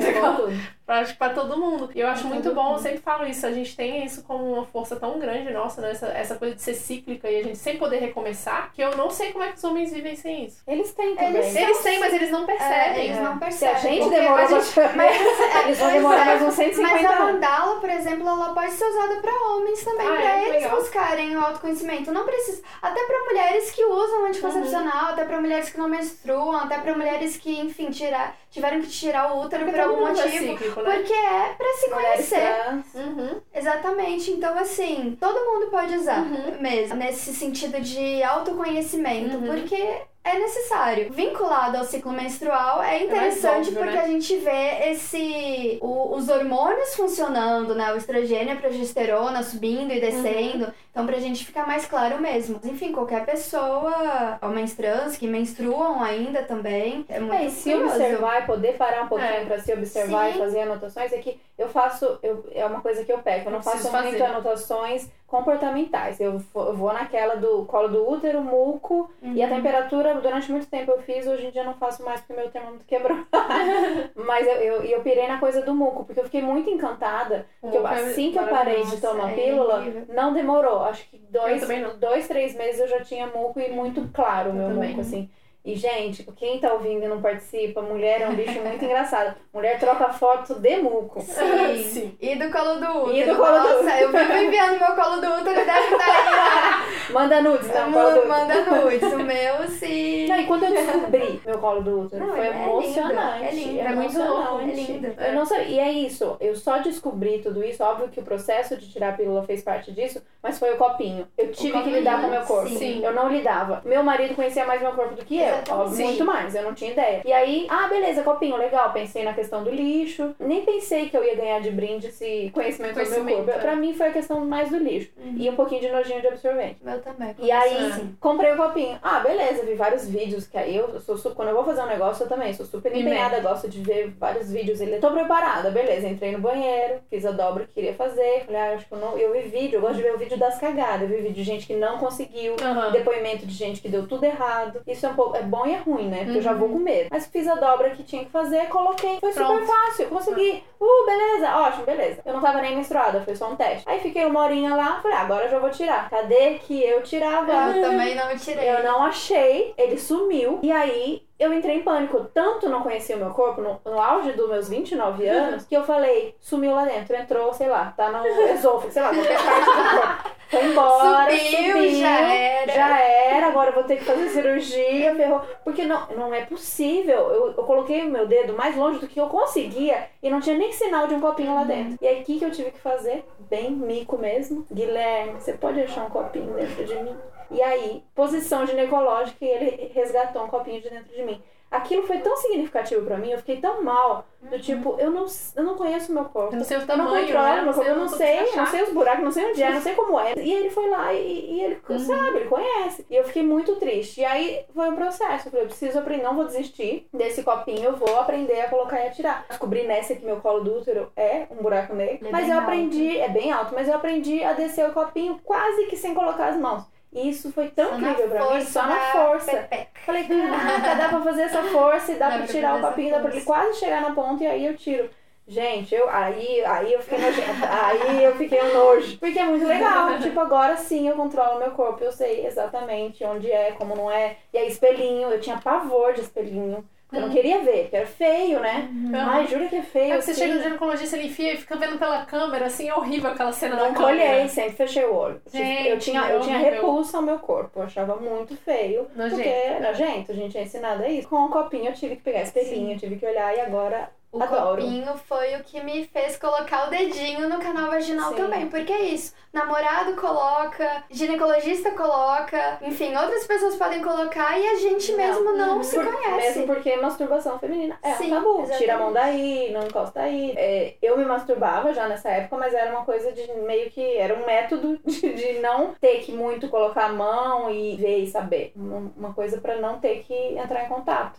Acho que pra todo mundo. E eu acho muito bom, eu sempre falo isso, a gente tem isso como uma força tão grande nossa, né? Essa, essa coisa de ser cíclica e a gente sem poder recomeçar, que eu não sei como é que os homens vivem sem isso.
Eles têm também.
Eles
Eles têm, mas eles não
É,
percebem.
eles
né?
não
Se
percebem.
a gente demora
a gente- Mas,
eles vão demorar
é.
mais uns 150
Mas a
anos.
mandala, por exemplo, ela pode ser usada pra homens também,
Ah,
pra
é?
eles
Legal.
buscarem o autoconhecimento. Não precisa. Até pra mulheres que usam anticoncepcional, até pra mulheres que não menstruam, até pra mulheres que, enfim, tirar, tiveram que tirar o útero
Porque
por algum
é
motivo.
cíclico, né?
Porque é pra se
Mulheres
conhecer.
Uhum.
Exatamente. Então, assim, todo mundo pode usar
Uhum.
mesmo. Nesse sentido de autoconhecimento,
Uhum.
porque é necessário. Vinculado ao ciclo menstrual, é
mais
interessante
óbvio,
porque
né?
a gente vê esse o- os hormônios funcionando, né? O estrogênio a progesterona subindo e descendo. Então, pra gente ficar mais claro mesmo. Enfim, qualquer pessoa, homens trans que menstruam ainda também, é muito
É, e se
curioso.
observar e poder parar um pouquinho
É.
pra se observar
Sim.
e fazer anotações, é que eu faço, eu, é uma coisa que eu peco, eu não
Eu
faço
fazer.
anotações comportamentais. Eu vou, naquela do colo do útero, muco, e a temperatura, durante muito tempo eu fiz, hoje em dia não faço mais porque meu termômetro quebrou. Mas eu, eu, eu pirei na coisa do muco, porque eu fiquei muito encantada. Porque eu-
é
assim que eu parei de tomar
é
pílula,
incrível.
não demorou. Acho que dois, dois, três meses eu já tinha muco e muito claro o
Eu
meu muco, assim. E, gente, quem tá ouvindo e não participa, mulher é um bicho muito engraçado. Mulher troca foto de muco.
Sim.
Sim.
E do colo do útero.
E do colo do
Nossa,
útero.
eu vivo enviando meu colo do útero, deve estar aí.
Manda nudes, não, colo do útero.
Manda nudes. O meu, sim.
Não, e quando eu descobri meu colo do útero,
Não,
foi
é lindo,
emocionante.
é lindo,
é muito
emocionante.
louco,
é lindo.
Eu não sabia. E é isso, eu só descobri tudo isso. Óbvio que o processo de tirar a pílula fez parte disso, mas foi o copinho. Eu tive que
copinho,
lidar com o meu corpo.
sim.
Eu não lidava. Meu marido conhecia mais meu corpo do que eu. Óbvio, muito mais. Eu não tinha ideia. E aí, ah, beleza, copinho, legal. Pensei na questão do lixo. Nem pensei que eu ia ganhar de brinde esse conhecimento, do meu
Conhecimento,
corpo. Pra mim foi a questão mais do lixo. E um pouquinho de nojinho de absorvente.
Meu também.
E aí, comprei o copinho. Ah, beleza, vi vários vídeos que aí eu sou quando eu vou fazer um negócio, eu também sou super empenhada, gosto de ver vários vídeos. Ele, tô preparada, beleza. Entrei no banheiro, fiz a dobra que queria fazer. Falei, ah, acho que eu não. Eu vi vídeo, eu gosto de ver o vídeo das cagadas. Eu vi vídeo de gente que não conseguiu.
Aham.
Depoimento de gente que deu tudo errado. Isso é um pouco. É bom e é ruim, né? Porque eu já
Uhum.
vou com medo. Mas fiz a dobra que tinha que fazer, coloquei. Foi super
Pronto.
fácil. Consegui. Uh, beleza, ótimo, beleza. Eu não tava nem menstruada, foi só um teste. Aí fiquei uma horinha lá, falei, ah, agora eu já vou tirar. Cadê que eu tirava?
Eu também não tirei.
Eu não achei, ele sumiu. E aí eu entrei em pânico. Eu Tanto não conhecia o meu corpo, no, no auge dos meus 29 anos, que eu falei, sumiu lá dentro. Entrou, sei lá, tá no esôfago, sei lá, qualquer parte do corpo. Foi embora,
Subiu,
subiu,
já era.
Já era, agora eu vou ter que fazer cirurgia, ferrou. Porque não, não é possível. Eu, eu coloquei o meu dedo mais longe do que eu conseguia e não tinha nem sinal de um copinho lá dentro. E aí, o que, que eu tive que fazer? Bem mico mesmo. Guilherme, você pode achar um copinho dentro de mim? E aí, posição ginecológica e ele resgatou um copinho de dentro de mim aquilo foi tão significativo pra mim, eu fiquei tão mal, do tipo, eu não, eu não conheço o meu corpo.
Eu não sei o
Eu
tamanho,
não controlo
né?
meu corpo, eu não sei, não sei os buracos, não sei onde é, não sei como é. E ele foi lá e, e ele
Uhum.
sabe, ele conhece. E eu fiquei muito triste. E aí foi um processo. Eu falei, eu preciso aprender, não vou desistir desse copinho, eu vou aprender a colocar e a tirar. Descobri nessa que meu colo do útero é um buraco negro.
É
mas eu
alto.
aprendi, é bem alto, mas eu aprendi a descer o copinho quase que sem colocar as mãos. E isso foi tão
Só
incrível pra mim, só na força.
pepeca.
Falei, caraca, dá pra fazer essa força e dá,
Dá
pra tirar o copinho, dá pra ele quase chegar na ponta e aí eu tiro. Gente, eu, aí, aí eu fiquei nojenta. Aí eu fiquei nojo. Porque é muito legal. tipo, agora sim eu controlo meu corpo. Eu sei exatamente onde é, como não é. E aí, espelhinho. Eu tinha pavor de espelhinho. Eu não queria ver, porque era feio, né? Ai, jura que é feio.
Aí você
assim.
chega no ginecologista, ele enfia e fica vendo pela câmera, assim, é horrível aquela cena
Não
da câmera.
colhei, sempre fechei o olho.
Gente,
eu tinha, eu tinha repulsa ao meu corpo. Eu achava muito feio.
Nojento.
Porque, nojento, a gente é ensinado a isso. Com o copinho eu tive que pegar espelhinho, eu tive que olhar e agora
O
adoro.
copinho foi o que me fez colocar o dedinho no canal vaginal
Sim.
também. Porque é isso. Namorado coloca, ginecologista coloca, enfim, outras pessoas podem colocar e a gente
Não.
mesmo não se
Por-
conhece.
Mesmo porque masturbação feminina é
Sim,
um tabu.
exatamente.
Tira a mão daí, não encosta aí. É, eu me masturbava já nessa época, mas era uma coisa de meio que. Era um método de, de não ter que muito colocar a mão e ver e saber. Uma, uma coisa pra não ter que entrar em contato.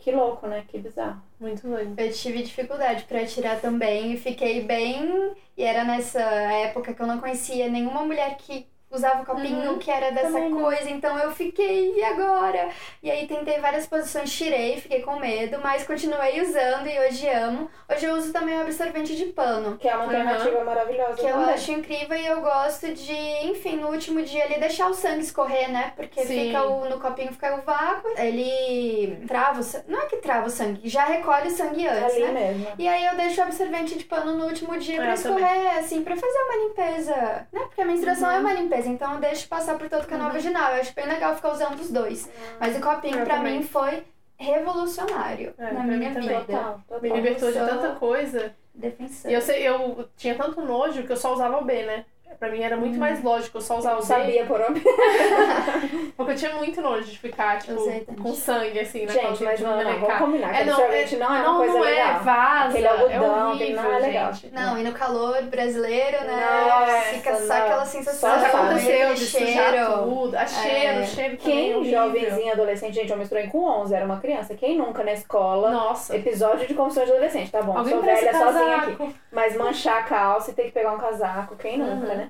Que louco, né? Que bizarro.
Muito doido.
Eu tive dificuldade pra tirar também e fiquei bem. E era nessa época que eu não conhecia nenhuma mulher que usava copinho,
Uhum.
que era dessa
Também não.
coisa, então eu fiquei, e agora? E aí tentei várias posições, tirei, fiquei com medo, mas continuei usando e hoje amo. Hoje eu uso também o absorvente de pano.
Que é uma
Uhum.
alternativa maravilhosa.
Que eu
também.
acho incrível e eu gosto de, enfim, no último dia ali deixar o sangue escorrer, né? Porque
Sim.
fica o, no copinho fica o vácuo, ele trava o sangue. Não é que trava o sangue, já recolhe o sangue antes,
Ali
né?
mesmo.
E aí eu deixo o absorvente de pano no último dia
É,
pra
eu
escorrer, assim, pra fazer uma limpeza, né? Porque a menstruação
Uhum.
é uma limpeza, então eu deixo passar por todo o canal vaginal. Eu acho bem legal ficar usando os dois. Mas o copinho
Eu
pra
também.
mim foi revolucionário
É,
na
pra
minha
mim também.
vida.
Total, total.
Me libertou de tanta coisa.
Defensor.
E eu, sei, eu tinha tanto nojo que eu só usava o B, né? Pra mim era muito mais lógico eu só usar
Eu
o
sabia por onde.
Porque eu tinha muito nojo de ficar, tipo,
também.
com sangue, assim, na
Gente,
calça
mas não, não, vamos combinar.
É,
Aquele
não,
sorvete não é uma
não,
coisa
não
legal.
é, vaza.
Aquele algodão,
é horrível,
não é legal.
gente.
Não, e no calor brasileiro, né?
Nossa,
fica só
não.
aquela
Só
sensação
Já
Só
aconteceu
aquele
de sujar tudo. A cheiro,
É.
o cheiro é
Quem, jovenzinho, adolescente, gente, eu misturei com 11, era uma criança. Quem nunca na escola,
Nossa.
episódio de confissões de adolescente, tá bom,
Alguém
sou velha sozinha aqui.
casaco.
Mas manchar a calça e ter que pegar um casaco, quem nunca,
Uhum.
Né?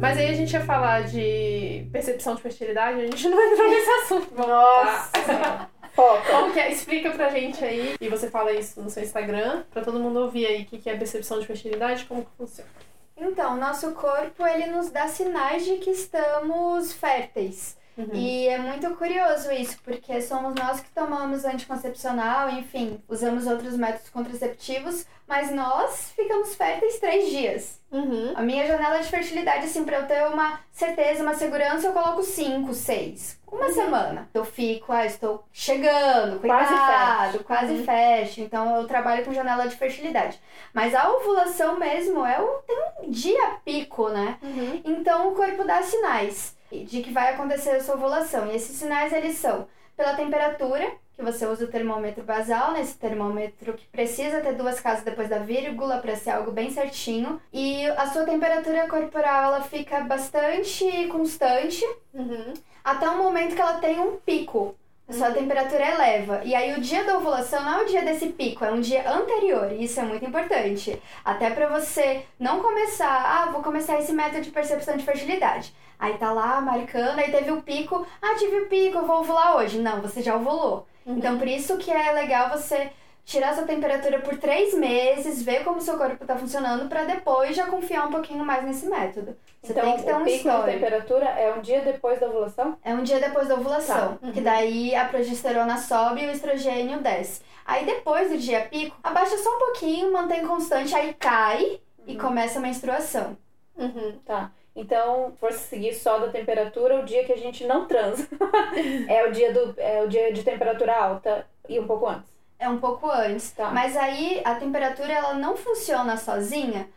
Mas aí a gente ia falar de percepção de fertilidade, a gente não entrou nesse assunto.
Nossa. Foca.
Como que é? Explica pra gente aí, e você fala isso no seu Instagram, pra todo mundo ouvir aí o que que é percepção de fertilidade, como que funciona.
Então, nosso corpo, ele nos dá sinais de que estamos férteis.
Uhum.
E é muito curioso isso, porque somos nós que tomamos anticoncepcional, enfim, usamos outros métodos contraceptivos, mas nós ficamos férteis três dias.
Uhum.
A minha janela de fertilidade, assim, pra eu ter uma certeza, uma segurança, eu coloco cinco, seis. Uma semana. Eu fico, ah, estou chegando,
Quase
cuidado,
fértil.
quase
Uhum.
fértil. Então eu trabalho com janela de fertilidade. Mas a ovulação mesmo é tem um dia pico, né?
Uhum.
Então o corpo dá sinais de que vai acontecer a sua ovulação. E esses sinais eles são pela temperatura, que você usa o termômetro basal, né? Esse termômetro que precisa ter duas casas depois da vírgula para ser algo bem certinho. E a sua temperatura corporal ela fica bastante constante
Uhum.
até o momento que ela tem um pico. A sua temperatura eleva. E aí o dia da ovulação não é o dia desse pico, é um dia anterior. E isso é muito importante. Até pra você não começar, ah, vou começar esse método de percepção de fertilidade. Aí tá lá marcando, aí teve o pico, ah, tive o pico, eu vou ovular hoje. Não, você já ovulou. Então por isso que é legal você tirar sua temperatura por três meses, ver como seu corpo tá funcionando, pra depois já confiar um pouquinho mais nesse método. Você
então,
tem que ter
o
um
pico de
histórico.
temperatura é um dia depois da ovulação?
É um dia depois da ovulação,
Tá.
que daí a progesterona sobe e o estrogênio desce. Aí depois do dia pico, abaixa só um pouquinho, mantém constante, aí cai e começa a menstruação.
Uhum.
Tá. Então, se for seguir só da temperatura, o dia que a gente não transa é o dia do é o dia de temperatura alta e um pouco antes.
É um pouco antes.
Tá.
Mas aí a temperatura ela não funciona sozinha.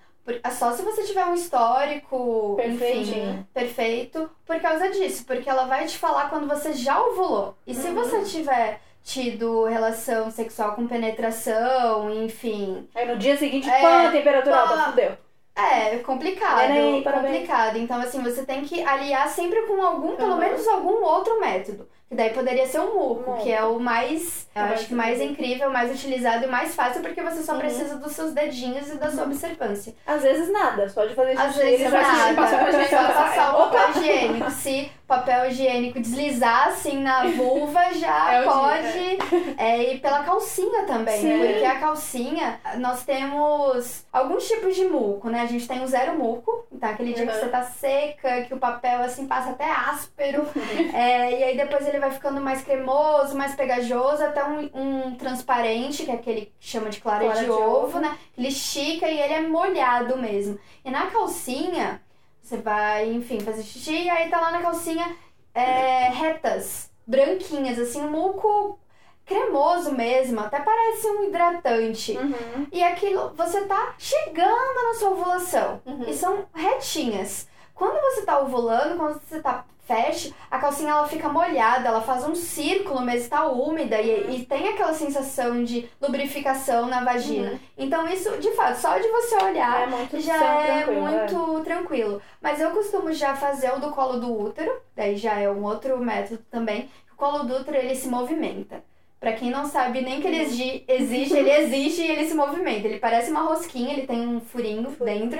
é Só se você tiver um histórico, enfim,
Perfeitinho.
perfeito, por causa disso. Porque ela vai te falar quando você já ovulou. E se
Uhum.
você tiver tido relação sexual com penetração, enfim.
Aí no dia seguinte,
É,
pã, temperatura
pá.
alta, fudeu.
É complicado.
Parabéns.
complicado. Então, assim, você tem que aliar sempre com algum, pelo
Uhum.
menos algum outro método. Que daí poderia ser o muco, que é o mais, eu
Mais
acho que mais incrível, mais utilizado e mais fácil, porque você só
Uhum.
precisa dos seus dedinhos e da sua observância.
Às vezes nada, só de fazer xixi.
Às vezes
nada.
xixi, passa pra
Só
gente,
Só
ela sai.
passar o papel higiênico. Se papel higiênico deslizar assim na vulva, já
É
pode é, ir pela calcinha também.
Sim.
Porque a calcinha, nós temos alguns tipos de muco, né? A gente tem o zero muco, então aquele dia que
Uhum.
você tá seca, que o papel assim passa até áspero. É, e aí depois ele vai ficando mais cremoso, mais pegajoso, até um, um transparente, que é aquele que chama de clara,
Clara
de,
de
ovo,
ovo.
né? Ele estica e ele é molhado mesmo. E na calcinha, você vai, enfim, fazer xixi, e aí tá lá na calcinha é, retas, branquinhas, assim, um muco cremoso mesmo, até parece um hidratante.
Uhum.
E aquilo, você tá chegando na sua ovulação.
Uhum.
E são retinhas. Quando você tá ovulando, quando você tá fecha, a calcinha ela fica molhada, ela faz um círculo, mas está úmida e, e tem aquela sensação de lubrificação na vagina. Então isso, de fato, só de você olhar
É muito
já é
tranquilo,
muito tranquilo. Mas eu costumo já fazer o do colo do útero, daí já é um outro método também. O colo do útero ele se movimenta. Pra quem não sabe nem que ele exi- existe, ele existe e ele se movimenta. Ele parece uma rosquinha, ele tem um furinho dentro.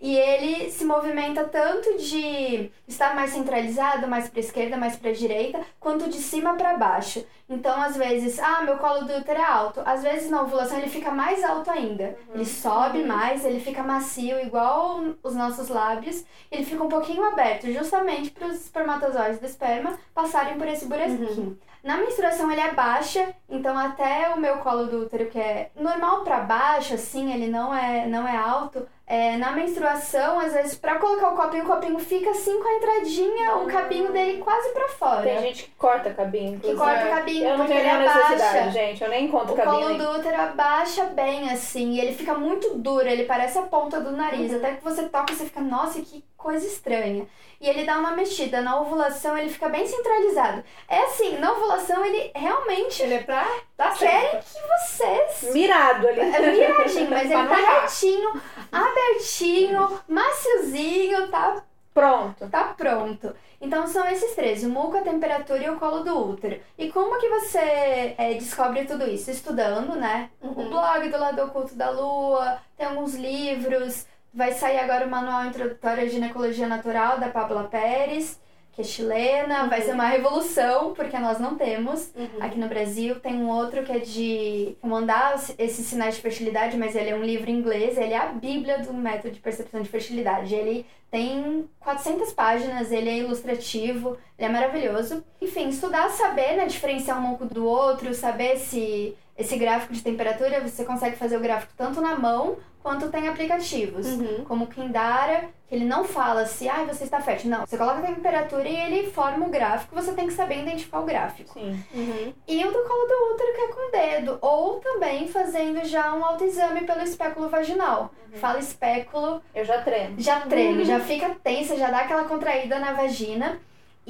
E ele se movimenta tanto de estar mais centralizado, mais para esquerda, mais para direita, quanto de cima para baixo. Então, às vezes, ah, meu colo do útero é alto. Às vezes, na ovulação, ele fica mais alto ainda. Ele sobe mais, ele fica macio, igual os nossos lábios. Ele fica um pouquinho aberto, justamente para os espermatozoides do esperma passarem por esse buraquinho. Na menstruação ele é baixa, então até o meu colo do útero, que é normal pra baixo, assim, ele não é, não é alto. É, na menstruação, às vezes, pra colocar o copinho, o copinho fica assim com a entradinha, o cabinho dele quase pra fora.
Tem gente que corta cabinho.
que corta o cabinho,
Eu não
porque
tenho
ele abaixa.
gente. Eu nem encontro
O
cabinho.
colo
nem-
do útero abaixa bem, assim, e ele fica muito duro, ele parece a ponta do nariz.
Uhum.
Até que você toca, você fica, nossa, que coisa estranha. E ele dá uma mexida. Na ovulação, ele fica bem centralizado. É assim, na ovulação, ele realmente
Ele é pra dar
querem
certo.
que vocês
Mirado ali.
é viradinho, mas ele tá retinho, abertinho, maciozinho, tá,
Pronto.
tá pronto. Então são esses três, o muco, a temperatura e o colo do útero. E como que você é, descobre tudo isso? Estudando, né? O
Uhum.
blog do Lado Oculto da Lua, tem alguns livros. Vai sair agora o Manual Introdutório à Ginecologia Natural da Pabla Pérez, que é chilena. Vai ser uma revolução, porque nós não temos.
Uhum.
Aqui no Brasil tem um outro que é de comandar esses sinais de fertilidade, mas ele é um livro em inglês, ele é a bíblia do método de percepção de fertilidade. Ele tem 400 páginas, ele é ilustrativo, ele é maravilhoso. Enfim, estudar, saber, né, diferenciar um muco do outro, saber se esse gráfico de temperatura, você consegue fazer o gráfico tanto na mão quanto tem aplicativos.
Uhum.
Como o Kindara, que ele não fala se, ah, você está fértil. Não, você coloca a temperatura e ele forma o gráfico, você tem que saber identificar o gráfico.
Sim.
Uhum.
E o do colo do útero, que é com o dedo. Ou também fazendo já um autoexame pelo espéculo vaginal. Fala espéculo,
Eu já treino.
já treme, já fica tensa, já dá aquela contraída na vagina.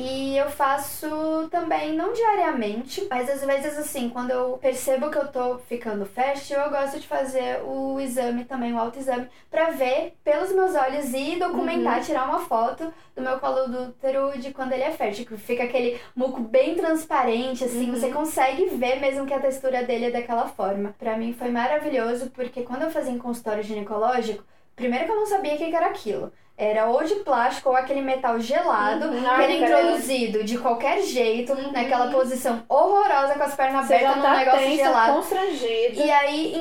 E eu faço também, não diariamente, mas às vezes assim, quando eu percebo que eu tô ficando fértil, eu gosto de fazer o exame também, o autoexame, pra ver pelos meus olhos e documentar, tirar uma foto do meu colo do útero de quando ele é fértil. Que fica aquele muco bem transparente, assim, você consegue ver mesmo que a textura dele é daquela forma. Pra mim foi maravilhoso, porque quando eu fazia em consultório ginecológico, primeiro que eu não sabia o que era aquilo. Era ou de plástico ou aquele metal gelado,
Uhum.
que era introduzido de qualquer jeito, naquela posição horrorosa com as pernas
Você
abertas num
tá
negócio
tensa,
gelado.
constrangida.
E aí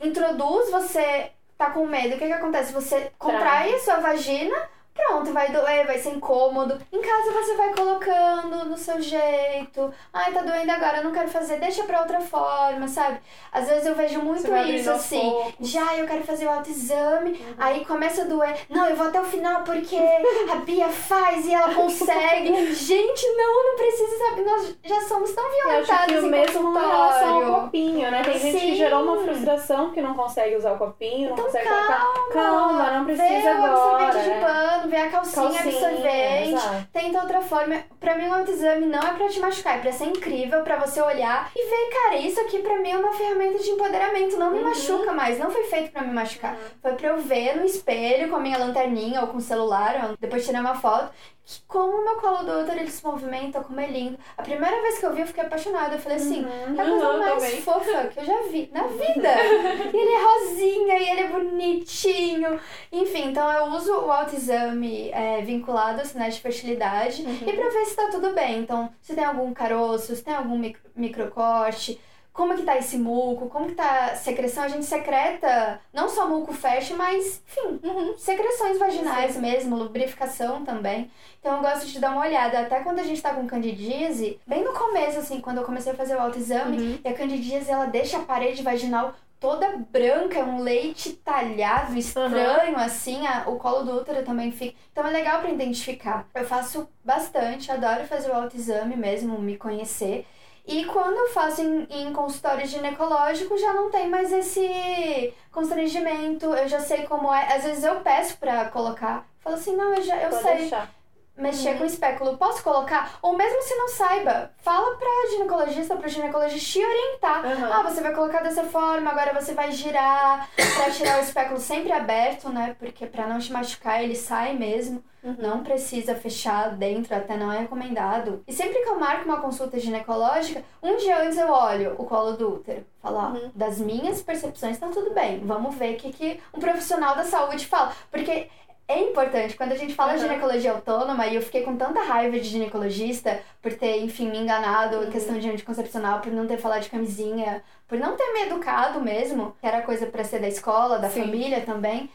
in- introduz, você tá com medo, o que que acontece? Você contrai a sua vagina, Pronto, vai doer, vai ser incômodo. Em casa você vai colocando no seu jeito. Ai, tá doendo agora, eu não quero fazer, deixa pra outra forma, sabe? Às vezes eu vejo muito isso, assim. Já eu quero fazer o autoexame, uhum. aí começa a doer. Não, eu vou até o final porque a Bia faz e ela consegue. Gente, não, não precisa, sabe? Nós já somos tão violentados. Eu
mesmo com relação ao copinho, né? Tem Sim. gente que gerou uma frustração que não consegue usar o copinho, não então, consegue calma, colocar. Calma, não precisa agora.
de é. Pano, vê a calcinha, calcinha absorvente. Exato. Tenta outra forma. Pra mim, o autoexame não é pra te machucar, é pra ser incrível, pra você olhar e ver, cara, isso aqui pra mim é uma ferramenta de empoderamento. Não me uhum. machuca mais, não foi feito pra me machucar. Uhum. Foi pra eu ver no espelho com a minha lanterninha ou com o celular, depois tirar uma foto que como o meu colo do útero ele se movimenta, como é lindo. A primeira vez que eu vi, eu fiquei apaixonada. Eu falei assim, uhum, é a coisa mais também. fofa que eu já vi na vida. e ele é rosinha, e ele é bonitinho. Enfim, então eu uso o autoexame é, vinculado ao sinais de fertilidade uhum. e pra ver se tá tudo bem. Então, se tem algum caroço, se tem algum micro, microcorte como é que tá esse muco, como que tá a secreção, a gente secreta não só muco fecha, mas, enfim, uhum. secreções vaginais Sim. mesmo, lubrificação também. Então eu gosto de dar uma olhada, até quando a gente tá com candidíase, bem no começo, assim, quando eu comecei a fazer o autoexame, uhum. e a candidíase, ela deixa a parede vaginal toda branca, é um leite talhado, estranho, uhum. assim, a, o colo do útero também fica. Então é legal para identificar. Eu faço bastante, adoro fazer o autoexame mesmo, me conhecer. E quando eu faço em, em consultório ginecológico, já não tem mais esse constrangimento, eu já sei como é. Às vezes eu peço pra colocar. Falo assim, não, eu já eu Pode sei. Deixar. Mexer uhum. com espéculo, posso colocar? Ou mesmo se não saiba, fala pra ginecologista, pro ginecologista te orientar. Uhum. Ah, você vai colocar dessa forma, agora você vai girar pra tirar o espéculo sempre aberto, né? Porque pra não te machucar, ele sai mesmo. Uhum. Não precisa fechar dentro, até não é recomendado. E sempre que eu marco uma consulta ginecológica, um dia antes eu olho o colo do útero. Falo, ó, uhum. das minhas percepções tá tudo bem. Vamos ver o que, que um profissional da saúde fala. Porque é importante. Quando a gente fala uhum. de ginecologia autônoma, e eu fiquei com tanta raiva de ginecologista por ter, enfim, me enganado em uhum. questão de anticoncepcional, por não ter falado de camisinha, por não ter me educado mesmo, que era coisa para ser da escola, da Sim. família também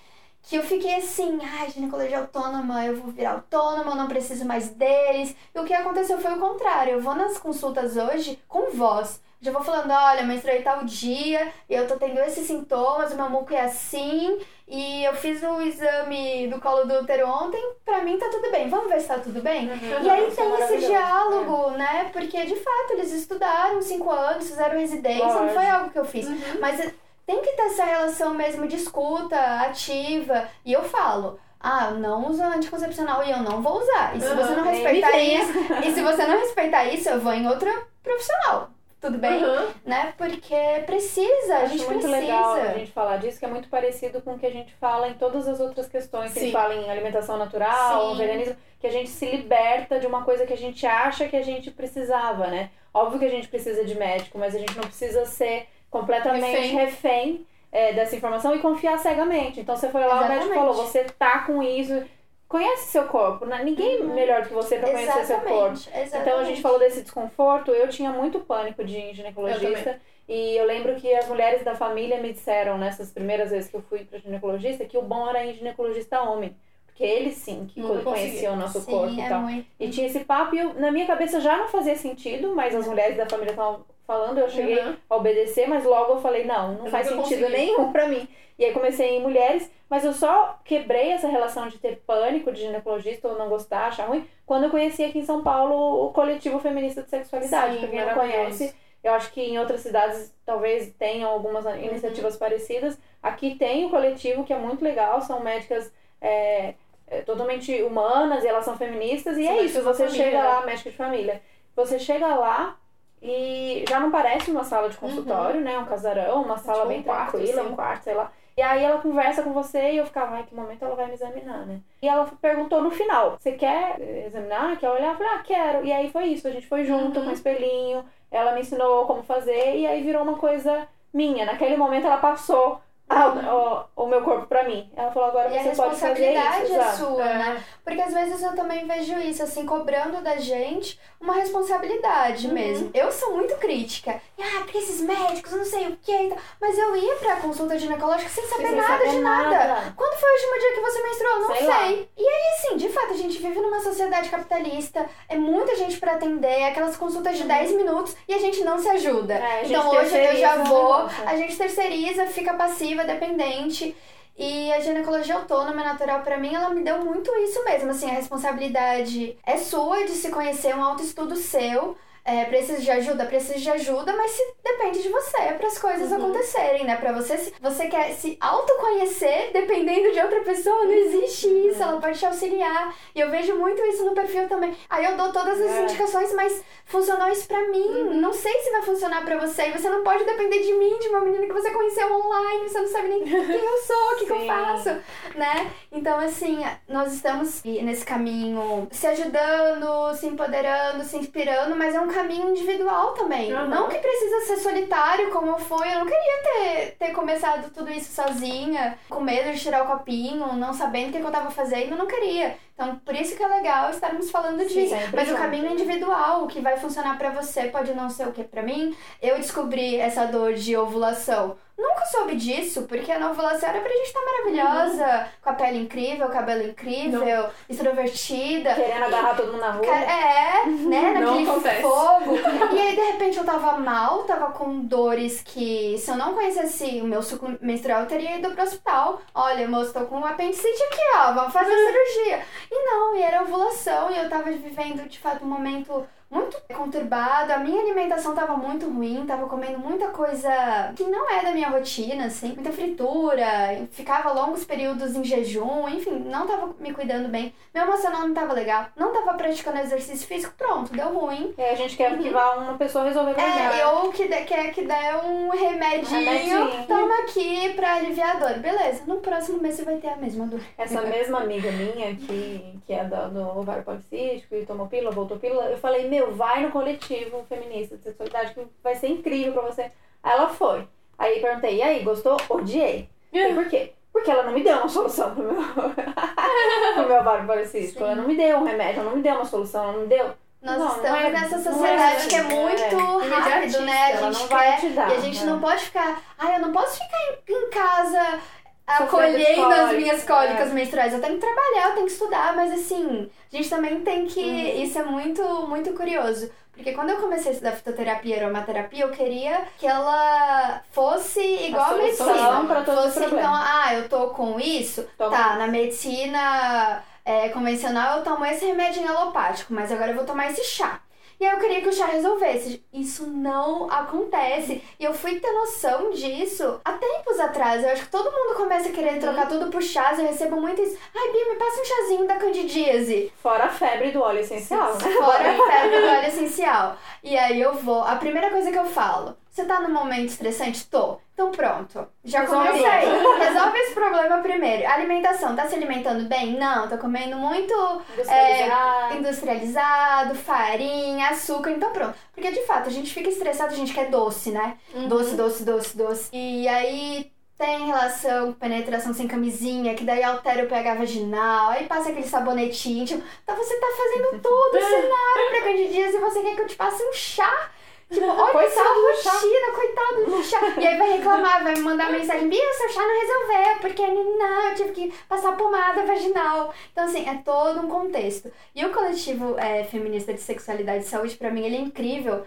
que eu fiquei assim, ai, ginecologia autônoma, eu vou virar autônoma, eu não preciso mais deles. E o que aconteceu foi o contrário. Eu vou nas consultas hoje com voz. Já vou falando, olha, menstruei tal dia, eu tô tendo esses sintomas, o meu muco é assim, e eu fiz o exame do colo do útero ontem, pra mim tá tudo bem, vamos ver se tá tudo bem? Uhum. E aí tem esse diálogo, é. né? Porque de fato eles estudaram cinco anos, fizeram residência, não foi algo que eu fiz. Uhum. Mas tem que ter essa relação mesmo de escuta ativa. E eu falo, ah, não usa anticoncepcional e eu não vou usar. E se uhum, você não respeitar isso, e se você não respeitar isso, eu vou em outra profissional. Tudo bem? Uhum. Né? Porque precisa, a gente
muito
precisa.
legal a gente falar disso, que é muito parecido com o que a gente fala em todas as outras questões. Que a gente fala em alimentação natural, Sim. veganismo, que a gente se liberta de uma coisa que a gente acha que a gente precisava, né? Óbvio que a gente precisa de médico, mas a gente não precisa ser completamente refém, refém é, dessa informação e confiar cegamente. Então você foi lá, Exatamente. o médico falou, você tá com isso. Conhece seu corpo, né? ninguém uhum. melhor do que você para conhecer seu corpo. Exatamente. Então a gente falou desse desconforto. Eu tinha muito pânico de ginecologista. E eu lembro que as mulheres da família me disseram nessas primeiras vezes que eu fui para ginecologista que o bom era ir ginecologista homem. Porque eles sim que não conheciam o nosso sim, corpo e é tal. Muito... E tinha esse papo e eu, na minha cabeça já não fazia sentido, mas as mulheres da família estavam falando, eu cheguei uhum. a obedecer, mas logo eu falei, não, não eu faz sentido consegui. nenhum pra mim. E aí comecei em mulheres, mas eu só quebrei essa relação de ter pânico de ginecologista ou não gostar, achar ruim, quando eu conheci aqui em São Paulo o coletivo feminista de sexualidade. Sim, pra quem não conhece, eu acho que em outras cidades talvez tenham algumas uhum. iniciativas uhum. parecidas. Aqui tem o coletivo que é muito legal, são médicas é, é, totalmente humanas e elas são feministas, e é isso, você família, chega lá, médica de família. Você chega lá, e já não parece uma sala de consultório, uhum. né? Um casarão, uma sala tipo bem um quarto, tranquila, assim. um quarto, sei lá. E aí ela conversa com você e eu ficava, ai, que momento ela vai me examinar, né? E ela perguntou no final, você quer examinar? Quer olhar? Eu falei, ah, quero. E aí foi isso, a gente foi junto uhum. com o espelhinho, ela me ensinou como fazer e aí virou uma coisa minha. Naquele momento ela passou o, o, meu corpo pra mim. Ela falou, agora e você pode fazer isso.
a responsabilidade é sua, né? Porque às vezes eu também vejo isso, assim, cobrando da gente uma responsabilidade
Uhum.
mesmo. Eu sou muito crítica. Ah, porque esses médicos, não sei o que e tal. Mas eu ia pra consulta ginecológica sem saber
Sem
nada
saber
de nada.
nada.
Quando foi o último dia que você menstruou? Não
Sei
sei. E aí, assim, de fato, a gente vive numa sociedade capitalista, é muita gente pra atender, aquelas consultas de 10 minutos e a gente não se ajuda.
Uhum. É,
então hoje eu já
o
vou, a gente terceiriza, fica passiva, dependente. E a ginecologia autônoma natural, pra mim, ela me deu muito isso mesmo. Assim, a responsabilidade é sua de se conhecer, um autoestudo seu. É, precisa de ajuda, precisa de ajuda, mas se depende de você para as coisas acontecerem, né? Pra você, se você quer se autoconhecer dependendo de outra pessoa, não existe isso, ela pode te auxiliar. E eu vejo muito isso no perfil também. Aí eu dou todas as
É.
indicações, mas funcionou isso pra mim. Não sei se vai funcionar pra você. E você não pode depender de mim, de uma menina que você conheceu online, você não sabe nem quem eu sou, o que, que eu faço, né? Então, assim, nós estamos nesse caminho se ajudando, se empoderando, se inspirando, mas é um caminho individual também.
Uhum.
Não que precisa ser solitário como foi. Eu não queria ter, ter começado tudo isso sozinha, com medo de tirar o copinho, não sabendo o que, que eu tava fazendo, eu não queria. Então, por isso que é legal estarmos falando
Sim,
disso. Mas o caminho individual, o que vai funcionar pra você pode não ser o que pra mim. Eu descobri essa dor de ovulação. Nunca soube disso, porque na ovulação era pra gente estar maravilhosa, com a pele incrível, cabelo incrível, extrovertida.
Querendo agarrar todo mundo na rua.
É, né?
Não
Naquele
acontece.
fogo. E aí, de repente, eu tava mal, tava com dores que, se eu não conhecesse o meu ciclo menstrual, eu teria ido pro hospital. Olha, moço, tô com apendicite aqui, ó, vamos fazer a cirurgia. E não, e era ovulação, e eu tava vivendo, de fato, um momento muito conturbado. A minha alimentação tava muito ruim, tava comendo muita coisa que não é da minha rotina, assim, muita fritura, ficava longos períodos em jejum, enfim, não tava me cuidando bem. Meu emocional não tava legal, não tava praticando exercício físico, pronto, deu ruim.
E aí a gente quer que vá uma pessoa resolver pra
É, ou que de- quer que der um remedinho,
Remedinho.
toma aqui pra aliviar a dor. Beleza, no próximo mês você vai ter a mesma dor.
Essa mesma amiga minha, que, que é do, do ovário policístico e tomou pílula, voltou pílula, eu falei, meu, vai no coletivo feminista de sexualidade que vai ser incrível pra você. Aí ela foi. Aí perguntei, e aí, gostou? Odiei. E por quê? Porque ela não me deu uma solução pro meu, pro meu ovário policístico. Ela não me deu um remédio, ela não me deu uma solução, ela não me deu.
Nós
Não, não
estamos
é-
nessa
não
sociedade
é
que é muito
é.
rápido, né? A gente quer e a gente
né?
não pode ficar, ai, eu não posso ficar em, em casa acolhendo as minhas cólicas
é.
menstruais. Eu tenho que trabalhar, eu tenho que estudar, mas assim, a gente também tem que.
Uhum.
Isso é muito, muito curioso. Porque quando eu comecei a estudar fitoterapia e aromaterapia, eu queria que ela fosse igual a,
solução
medicina.
pra todos os
fosse, então,
problemas.
ah, eu tô com isso,
Toma.
tá, na medicina é, convencional eu tomo esse remédio alopático, mas agora eu vou tomar esse chá. E aí eu queria que o chá resolvesse. Isso não acontece. E eu fui ter noção disso há tempos atrás. Eu acho que todo mundo começa a querer trocar tudo por chás. Eu recebo muito isso. Ai, Bia, me passa um chazinho da candidíase.
Fora a febre do óleo essencial, né?
Fora a febre do óleo essencial. E aí eu vou. A primeira coisa que eu falo. Você tá num momento estressante? Tô. Então pronto. Já
Resolve
comecei.
logo.
Resolve esse problema primeiro. Alimentação. Tá se alimentando bem? Não. Tô comendo muito
Industrializado.
industrializado, farinha, açúcar, então pronto. Porque de fato, a gente fica estressado, a gente quer doce, né? Doce, doce, doce, doce. E aí tem relação com penetração sem camisinha, que daí altera o pH vaginal, aí passa aquele sabonetinho. Tipo, então você tá fazendo todo o cenário pra candidíase e você quer que eu te passe um chá? Tipo, olha
Coitado
só a rotina, coitado do chá. E aí vai reclamar, vai me mandar mensagem, Bia, seu chá não resolveu, porque não, eu tive que passar pomada vaginal. Então, assim, é todo um contexto. E o coletivo é, feminista de sexualidade e saúde, pra mim, ele é incrível.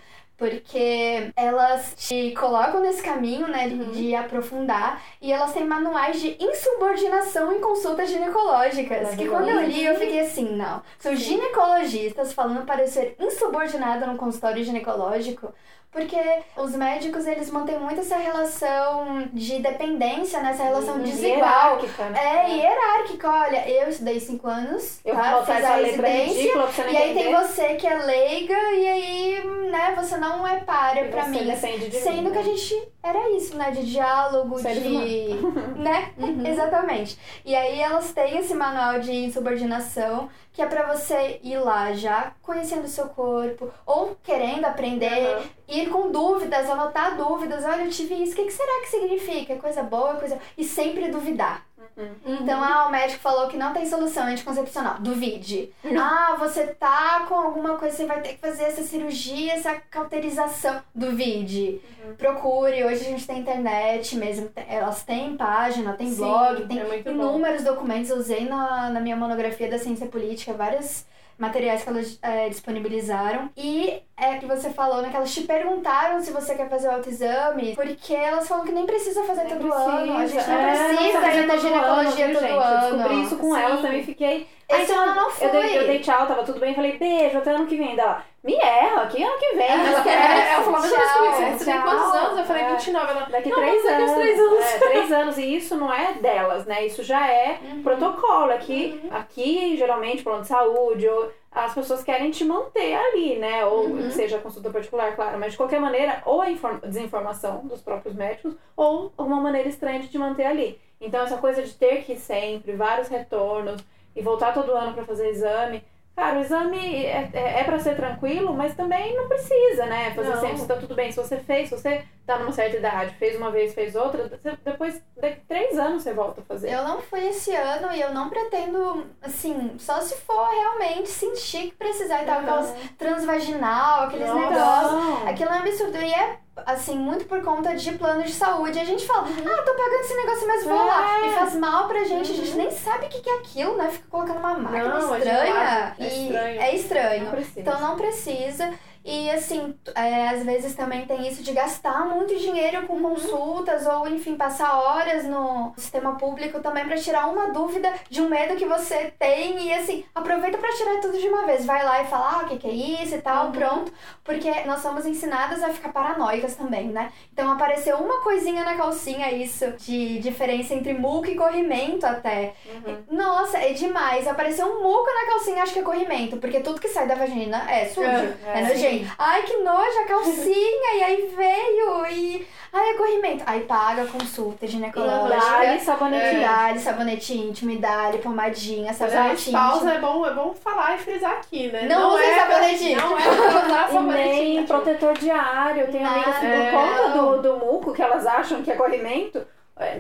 Porque elas te colocam nesse caminho, né, de- de aprofundar, e elas têm manuais de insubordinação em consultas ginecológicas. Que quando eu li, eu fiquei assim, não. São ginecologistas falando para eu ser insubordinada no consultório ginecológico. Porque os médicos, eles mantêm muito essa relação de dependência, né? Essa relação
Uhum.
desigual.
Hierárquica, né?
É hierárquica, olha, eu estudei cinco anos,
Eu
tá? Fiz a residência,
ridícula
e aí
entender.
tem você que é leiga, e aí, né, você não é páreo pra mim. Sendo
mim,
que a
né?
gente era isso, né? De diálogo,
Seres
de. né?
Uhum.
Exatamente. E aí elas têm esse manual de insubordinação que é pra você ir lá já conhecendo o seu corpo, ou querendo aprender,
Uhum.
Ir com dúvidas, anotar dúvidas. Olha, eu tive isso, o que, que será que significa? É Coisa boa, coisa. E sempre duvidar. Então, ah, o médico falou que não tem solução anticoncepcional. Duvide. Ah, você tá com alguma coisa, você vai ter que fazer essa cirurgia, essa cauterização. Duvide. Procure. Hoje a gente tem internet mesmo. Elas têm página, tem
Sim,
blog, tem
é muito bom.
inúmeros documentos. Eu usei na, na minha monografia da ciência política vários materiais que elas é, disponibilizaram. E é que você falou, né? Que elas te perguntaram se você quer fazer o autoexame, porque elas falam que nem precisa fazer
Nem
todo ano. A gente não
É,
precisa ir na
todo
ginecologia
ano,
todo
gente.
ano.
Eu descobri isso com
Sim.
elas também, fiquei... Então,
ano não
Eu dei, eu dei tchau, tava tudo bem, falei, beijo, até ano que vem. Ela, me erra, que ano que vem.
É,
Mas
É, ela falou comigo.
Tchau,
Você tem quantos anos? Eu falei
É.
29. Ela,
Daqui
não,
três
daqui
anos.
uns três anos.
É, três anos. E isso não é delas, né? Isso já é
Uhum.
protocolo. Aqui, aqui, geralmente, plano de saúde, ou as pessoas querem te manter ali, né? Ou
Uhum.
seja consulta particular, claro. Mas de qualquer maneira, ou a inform- desinformação dos próprios médicos, ou alguma maneira estranha de te manter ali. Então, essa coisa de ter que ir sempre, vários retornos, e voltar todo ano pra fazer exame. Cara, o exame é, é, é para ser tranquilo, mas também não precisa, né? Fazer
Não.
sempre, se tá tudo bem. Se você fez, se você tá numa certa idade, fez uma vez, fez outra, depois, daqui três anos você volta a fazer.
Eu não fui esse ano e eu não pretendo, assim, só se for realmente sentir que precisar e tal, aquelas transvaginal, aqueles
Nossa.
negócios. Aquilo é um absurdo. E é, assim, muito por conta de plano de saúde. A gente fala, ah, tô pagando esse negócio, mas vou lá.
É.
E faz mal pra gente. A gente nem sabe o que é aquilo, né? Fica colocando uma máquina
Não, é
estranha.
É estranho.
é estranho.
Não.
Então não precisa. E assim, é, às vezes também tem isso de gastar muito dinheiro com consultas ou, enfim, passar horas no sistema público também pra tirar uma dúvida de um medo que você tem. E assim, aproveita pra tirar tudo de uma vez. Vai lá e fala, ah, o que, que é isso e tal, pronto. Porque nós somos ensinadas a ficar paranoicas também, né? Então apareceu uma coisinha na calcinha, isso, de diferença entre muco e corrimento até. Nossa, é demais. Apareceu um muco na calcinha, acho que é corrimento, porque tudo que sai da vagina é sujo,
É,
é,
é,
Ai, que nojo, a calcinha, e aí veio, e... Ai, é corrimento. Aí paga a consulta ginecológica.
Dá-lhe sabonetinho.
Dá-lhe sabonete dá-lhe pomadinha,
Mas a
sabonete
gente pausa, é bom, é bom falar e frisar aqui, né?
Não usem
é
íntimo.
Não é usar
E nem protetor diário. Tem amigas que, conta do, do muco, que elas acham que é corrimento, é,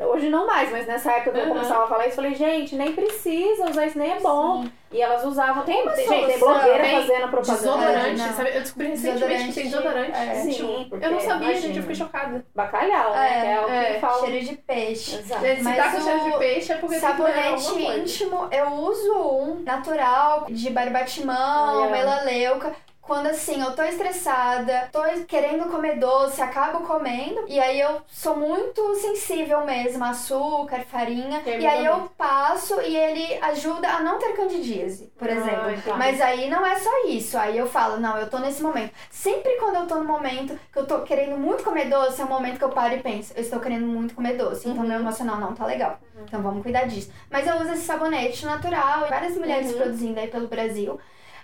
hoje não mais, mas nessa época que eu
Uhum.
começava a falar isso, eu falei, gente, nem precisa usar isso, nem é bom. E elas usavam. Tem,
Uma
tem gente, tem blogueira
Tem
fazendo propaganda.
Desodorante,
É,
sabe? Eu descobri recentemente que tem
Desodorante, é.
Sim, porque
eu não sabia, gente,
imagina.
eu fiquei chocada.
Bacalhau, né?
É,
que é o que
é,
falam.
Cheiro de peixe.
Exato.
Se
Mas
tá com
o
cheiro de peixe é porque tem que comer
Sabonete íntimo, eu uso um natural de barbatimão, melaleuca. Quando assim, eu tô estressada, tô querendo comer doce, acabo comendo. E aí eu sou muito sensível mesmo açúcar, farinha.
É
e aí eu passo e ele ajuda a não ter candidíase, por
Ah,
exemplo.
tá.
Mas aí não é só isso. Aí eu falo, não, eu tô nesse momento. Sempre quando eu tô no momento que eu tô querendo muito comer doce, é um momento que eu paro e penso, eu estou querendo muito comer doce. Então meu emocional não tá legal. Então vamos cuidar disso. Mas eu uso esse sabonete natural, várias mulheres
Uhum.
produzindo aí pelo Brasil.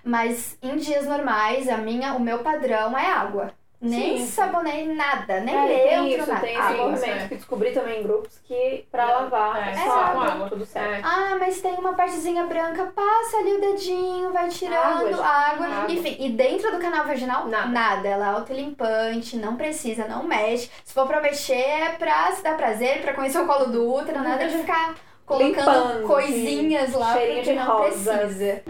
Mas em dias normais, a minha, o meu padrão é água. Nem
Sim.
sabonete, nada, nem
É, tem
neutro,
isso,
nada.
tem esse movimento
é.
que descobri também em grupos que pra
Não,
lavar
é,
é,
só
água,
água.
tudo certo.
É.
Ah, mas tem uma partezinha branca, passa ali o dedinho, vai tirando
Água,
água.
Água.
Enfim, e dentro do canal vaginal,
Nada.
nada. Ela é autolimpante, não precisa, não mexe. Se for pra mexer, é pra se dar prazer, pra conhecer o colo do útero, nada de ficar colocando
Limpando,
coisinhas lá,
cheirinho
porque
de
não
rosa.
precisa.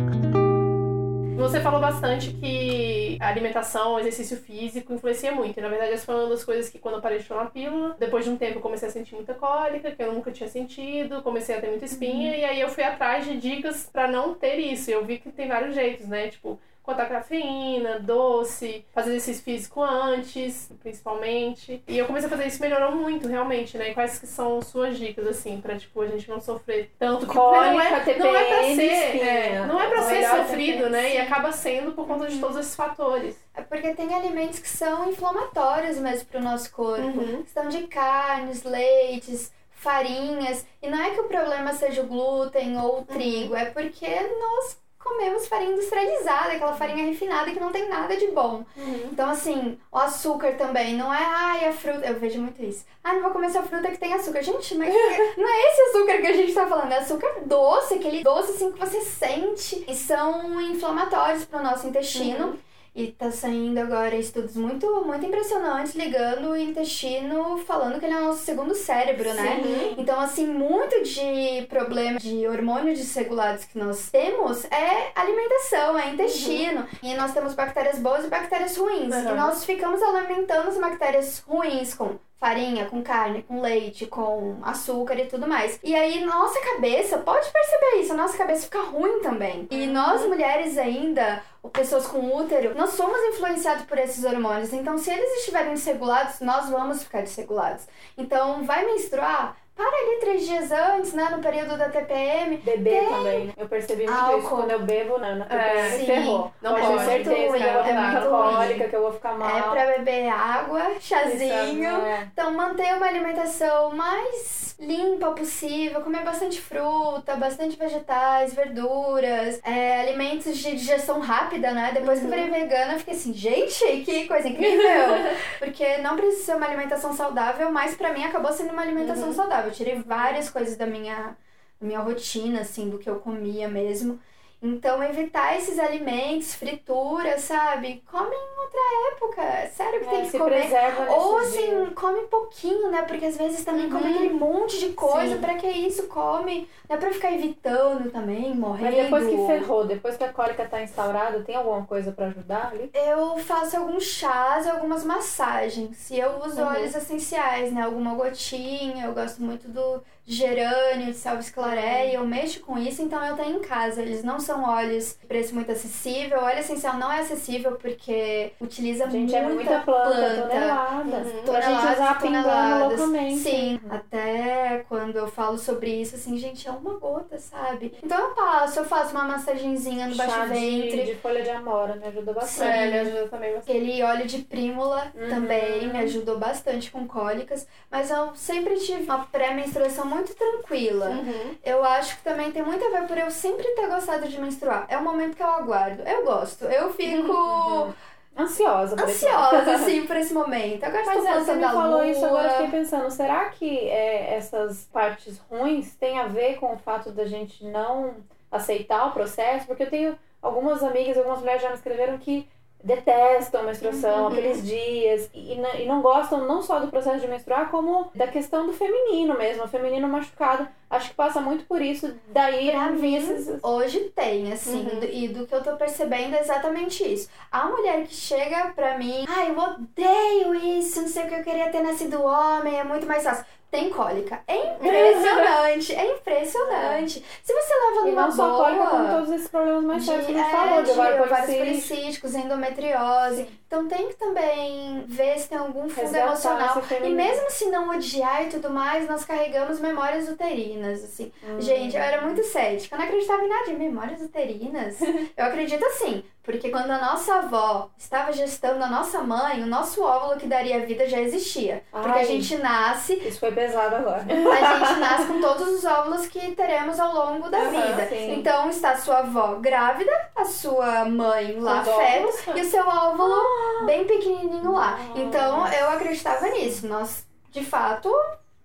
Você falou bastante que a alimentação, o exercício físico influencia muito. E, na verdade, essa foi uma das coisas que quando eu parei de tomar pílula, depois de um tempo eu comecei a sentir muita cólica, que eu nunca tinha sentido, comecei a ter muita espinha, e aí eu fui atrás de dicas pra não ter isso. E eu vi que tem vários jeitos, né? Tipo, cortar cafeína, doce, fazer exercício físico antes, principalmente. E eu comecei a fazer isso, melhorou muito, realmente, né? E quais que são suas dicas, assim, pra, tipo, a gente não sofrer tanto? Porque não é,
Cólica,
não é pra
TPM,
ser, é, não é pra ser sofrido,
TPM,
né? E
sim.
acaba sendo por conta de todos esses fatores.
É porque tem alimentos que são inflamatórios mesmo pro nosso corpo.
Uhum.
De carnes, leites, farinhas. E não é que o problema seja o glúten ou o trigo, é porque nós comemos farinha industrializada, aquela farinha refinada que não tem nada de bom. Então, assim, o açúcar também, não é, ai, a fruta. Eu vejo muito isso. Ah, não vou comer essa fruta que tem açúcar. Gente, mas não é esse açúcar que a gente tá falando, é açúcar doce, aquele doce assim que você sente. E são inflamatórios pro nosso intestino. E tá saindo agora estudos muito, muito impressionantes ligando o intestino, falando que ele é o nosso segundo cérebro, né? Então, assim, muito de problema de hormônios desregulados que nós temos é alimentação, é intestino. E nós temos bactérias boas e bactérias ruins.
Uhum.
E nós ficamos alimentando as bactérias ruins com farinha, com carne, com leite, com açúcar e tudo mais. E aí, nossa cabeça, pode perceber isso, a nossa cabeça fica ruim também. E nós, mulheres ainda, ou pessoas com útero, nós somos influenciados por esses hormônios. Então, se eles estiverem desregulados, nós vamos ficar desregulados. Então, vai menstruar? Para ali três dias antes, né, no período da TPM.
Beber também, né? Eu percebi muito
Álcool.
isso quando eu bebo, né? Na
É,
TPM
sim.
ferrou.
Não
Pode
pode.
certeza que eu vou
É ruim.
cólica, que eu vou ficar mal.
É pra beber água, chazinho.
É.
Então, manter uma alimentação mais limpa possível, comer bastante fruta, bastante vegetais, verduras, é, alimentos de digestão rápida, né? Depois que eu virei vegana, eu fiquei assim, gente, que coisa incrível! Porque não precisa ser uma alimentação saudável, mas pra mim acabou sendo uma alimentação saudável. Eu tirei várias coisas da minha, da minha rotina, assim, do que eu comia mesmo. Então, evitar esses alimentos, frituras, sabe? Come em outra época. Sério que
É,
tem que
se
comer. Ou assim,
dias.
come pouquinho, né? Porque às vezes também come aquele monte de coisa.
Sim.
Pra que isso? Come. Não é pra ficar evitando também, morrendo.
Mas depois que ferrou, depois que a cólica tá instaurada, tem alguma coisa pra ajudar ali?
Eu faço alguns chás e algumas massagens. E eu uso
Uhum.
óleos essenciais, né? Alguma gotinha. Eu gosto muito do gerânio, de salve esclareia. Eu mexo com isso, então eu tenho em casa. Eles não são óleos de preço muito acessível. O óleo essencial não é acessível porque utiliza
Gente, é
muita,
muita planta, tonelada.
Uhum.
Pra gente
Toneladas
usar
e
pingando
toneladas.
loucamente.
Sim, até quando eu falo sobre isso, assim, gente, é uma gota, sabe? Então eu passo, eu faço uma massagenzinha no baixo
Chá de,
ventre.
de folha de amora, me ajuda bastante.
É, me ajuda também bastante.
Aquele óleo de prímula
Uhum.
também me ajudou bastante com cólicas, mas eu sempre tive uma pré-menstruação muito tranquila.
Uhum.
Eu acho que também tem muito a ver por eu sempre ter gostado de menstruar. É o momento que eu aguardo. Eu gosto. Eu fico
Uhum. Ansiosa. por
ansiosa, assim, por esse momento. Agora
Mas é, você me falou
lua.
isso, agora eu fiquei pensando, será que é, essas partes ruins têm a ver com o fato da gente não aceitar o processo? Porque eu tenho algumas amigas, algumas mulheres já me escreveram que detestam a menstruação,
Uhum.
aqueles dias, e, e não- gostam não só do processo de menstruar, como da questão do feminino mesmo, o feminino machucado. Acho que passa muito por isso, daí
Pra mim,
esses...
hoje tem, assim,
Uhum.
do- e do que eu tô percebendo é exatamente isso. A mulher que chega pra mim, ai, eu odeio isso, não sei o que eu queria ter nascido homem, é muito mais fácil. Tem cólica. É impressionante, é impressionante. Se você leva
E
numa
não só
boa...
cólica, como todos esses problemas mais sérios que a gente
é,
falou, de policístico.
policísticos, endometriose. Então tem que também ver se tem algum fundo emocional. E mesmo se não odiar e tudo mais, nós carregamos memórias uterinas, assim.
Hum.
Gente, eu era muito cética, eu não acreditava em nada de memórias uterinas. eu acredito assim, porque quando a nossa avó estava gestando a nossa mãe, o nosso óvulo que daria vida já existia. Porque
Ai.
a gente nasce
Isso foi pesado agora.
a gente nasce com todos os óvulos que teremos ao longo da
Aham,
vida.
sim.
Então está a sua avó grávida, a sua mãe lá feto e o seu óvulo bem pequenininho lá. Então eu acreditava nisso. Nós, de fato,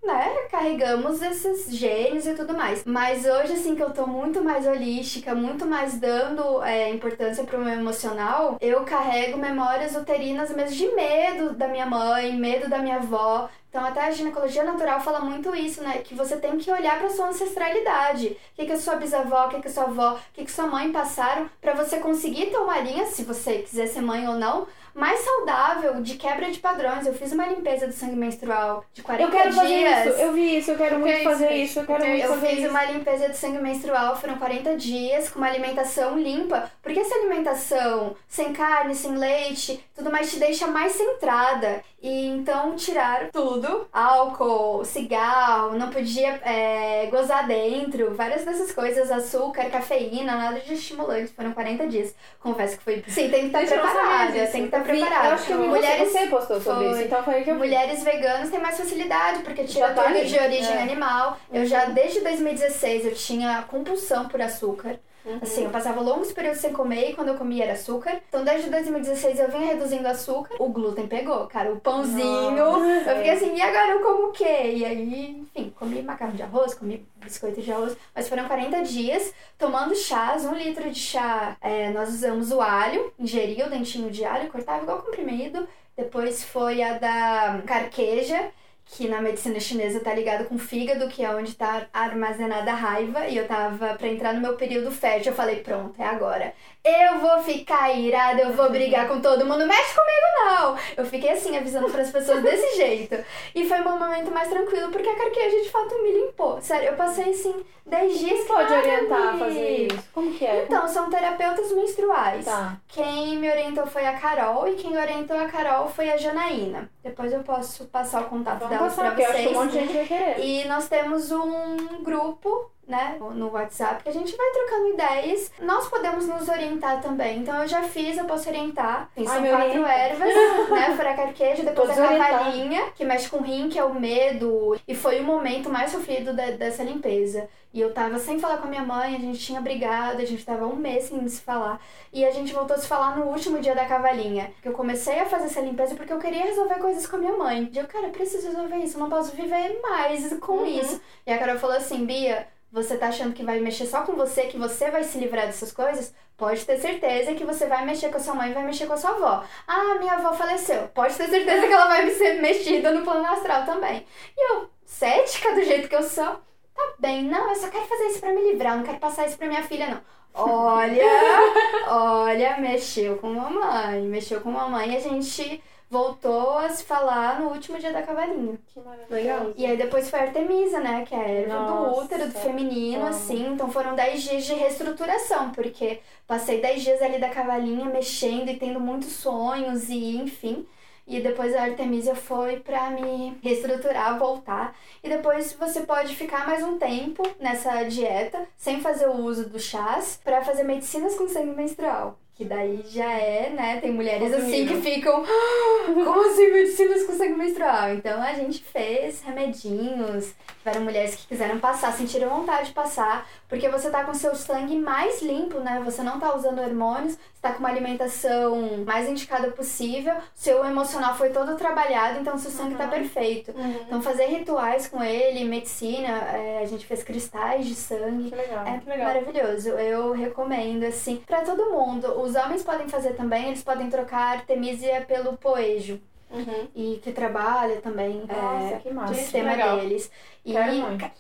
né, carregamos esses genes e tudo mais. Mas hoje, assim, que eu tô muito mais holística, muito mais dando é, importância pro meu emocional, eu carrego memórias uterinas mesmo de medo da minha mãe, medo da minha avó. Então, até a ginecologia natural fala muito isso, né? Que você tem que olhar para sua ancestralidade. O que, que a sua bisavó, o que, que a sua avó, o que, que sua mãe passaram, para você conseguir uma linha, se você quiser ser mãe ou não, mais saudável, de quebra de padrões. Eu fiz uma limpeza do sangue menstrual de 40
Eu quero
dias.
fazer isso, eu vi isso, eu quero muito fazer isso, eu quero
que
muito
Eu
fazer
fiz
isso.
uma limpeza de sangue menstrual, foram 40 dias, com uma alimentação limpa. Porque essa alimentação sem carne, sem leite, tudo mais te deixa mais centrada. E então tiraram tudo: álcool, cigarro, não podia é, gozar dentro, várias dessas coisas, açúcar, cafeína, nada de estimulante. Foram 40 dias. Confesso que foi. Sim, tem que estar
eu não sabia
preparada, tem que estar
Eu
preparada.
Eu acho que
Mulheres
você, postou sobre
foi.
isso, então foi que eu vi.
Mulheres veganas têm mais facilidade, porque tira
tá
tudo de origem
É.
animal. Eu já, desde 2016, eu tinha compulsão por açúcar.
Uhum.
Assim, eu passava longos períodos sem comer e quando eu comia era açúcar. Então, desde 2016 eu vinha reduzindo açúcar. O glúten pegou, cara. O pãozinho.
Nossa.
Eu fiquei assim, e agora eu como o quê? E aí, enfim, comi macarrão de arroz, comi biscoito de arroz. Mas foram 40 dias tomando chás, um litro de chá. É, nós usamos o alho, ingeria o dentinho de alho, cortava igual comprimido. Depois foi a da carqueja, que na medicina chinesa tá ligado com o fígado, que é onde tá armazenada a raiva. E eu tava pra entrar no meu período fértil. Eu falei, pronto, é agora. Eu vou ficar irada, eu vou brigar com todo mundo. Mexe comigo, não! Eu fiquei assim, avisando pras pessoas desse jeito. E foi um momento mais tranquilo, porque a carqueja de fato me limpou. Sério, eu passei assim 10 dias
Quem
que
pode orientar a fazer isso? Como que é?
Então, são terapeutas menstruais.
Tá.
Quem me orientou foi a Carol e quem orientou a Carol foi a Janaína. Depois eu posso passar o contato delas
passar,
pra
porque eu acho que
vocês.
um monte de gente vai querer.
E nós temos um grupo, né, no WhatsApp, que a gente vai trocando ideias. Nós podemos nos orientar também. Então eu já fiz, eu posso orientar. Enfim,
Ai,
são
me
quatro
orienta.
ervas, né? Fora a carqueja, depois a cavalinha, que mexe com o rim, que é o medo. E foi o momento mais sofrido da- dessa limpeza. E eu tava sem falar com a minha mãe, a gente tinha brigado, a gente tava um mês sem se falar. E a gente voltou a se falar no último dia da cavalinha. Que eu comecei a fazer essa limpeza porque eu queria resolver coisas com a minha mãe. E eu, cara, eu preciso resolver isso, eu não posso viver mais com
Uhum.
isso. E a Carol falou assim, Bia, você tá achando que vai mexer só com você, que você vai se livrar dessas coisas? Pode ter certeza que você vai mexer com a sua mãe e vai mexer com a sua avó. Ah, minha avó faleceu. Pode ter certeza que ela vai ser mexida no plano astral também. E eu, cética do jeito que eu sou, tá bem, não, eu só quero fazer isso pra me livrar, não quero passar isso pra minha filha, não. Olha, olha, mexeu com mamãe, mexeu com mamãe e a gente voltou a se falar no último dia da cavalinha.
Que maravilhoso.
Legal.
E aí depois foi a Artemisa, né? Que é a erva do
Nossa,
útero, do feminino, assim. Então foram 10 dias de reestruturação, porque passei 10 dias ali da cavalinha mexendo e tendo muitos sonhos e enfim. E depois a Artemisia foi pra me reestruturar, voltar. E depois você pode ficar mais um tempo nessa dieta, sem fazer o uso do chás, pra fazer medicinas com sangue menstrual. Que daí já é, né? Tem mulheres assim que
nível.
ficam. "Ah, Como assim medicinas com sangue menstrual? Então a gente fez remedinhos. Tiveram mulheres que quiseram passar, sentiram vontade de passar, porque você tá com seu sangue mais limpo, né? Você não tá usando hormônios, você tá com uma alimentação mais indicada possível, seu emocional foi todo trabalhado, então seu sangue tá perfeito.
Uhum.
Então fazer rituais com ele, medicina, é, a gente fez cristais de sangue.
Que legal.
É
legal.
maravilhoso. Eu recomendo, assim, pra todo mundo. Os homens podem fazer também, eles podem trocar artemisia pelo poejo.
Uhum.
E que trabalha também
Nossa,
é,
que
o
massa.
sistema
legal.
deles. E,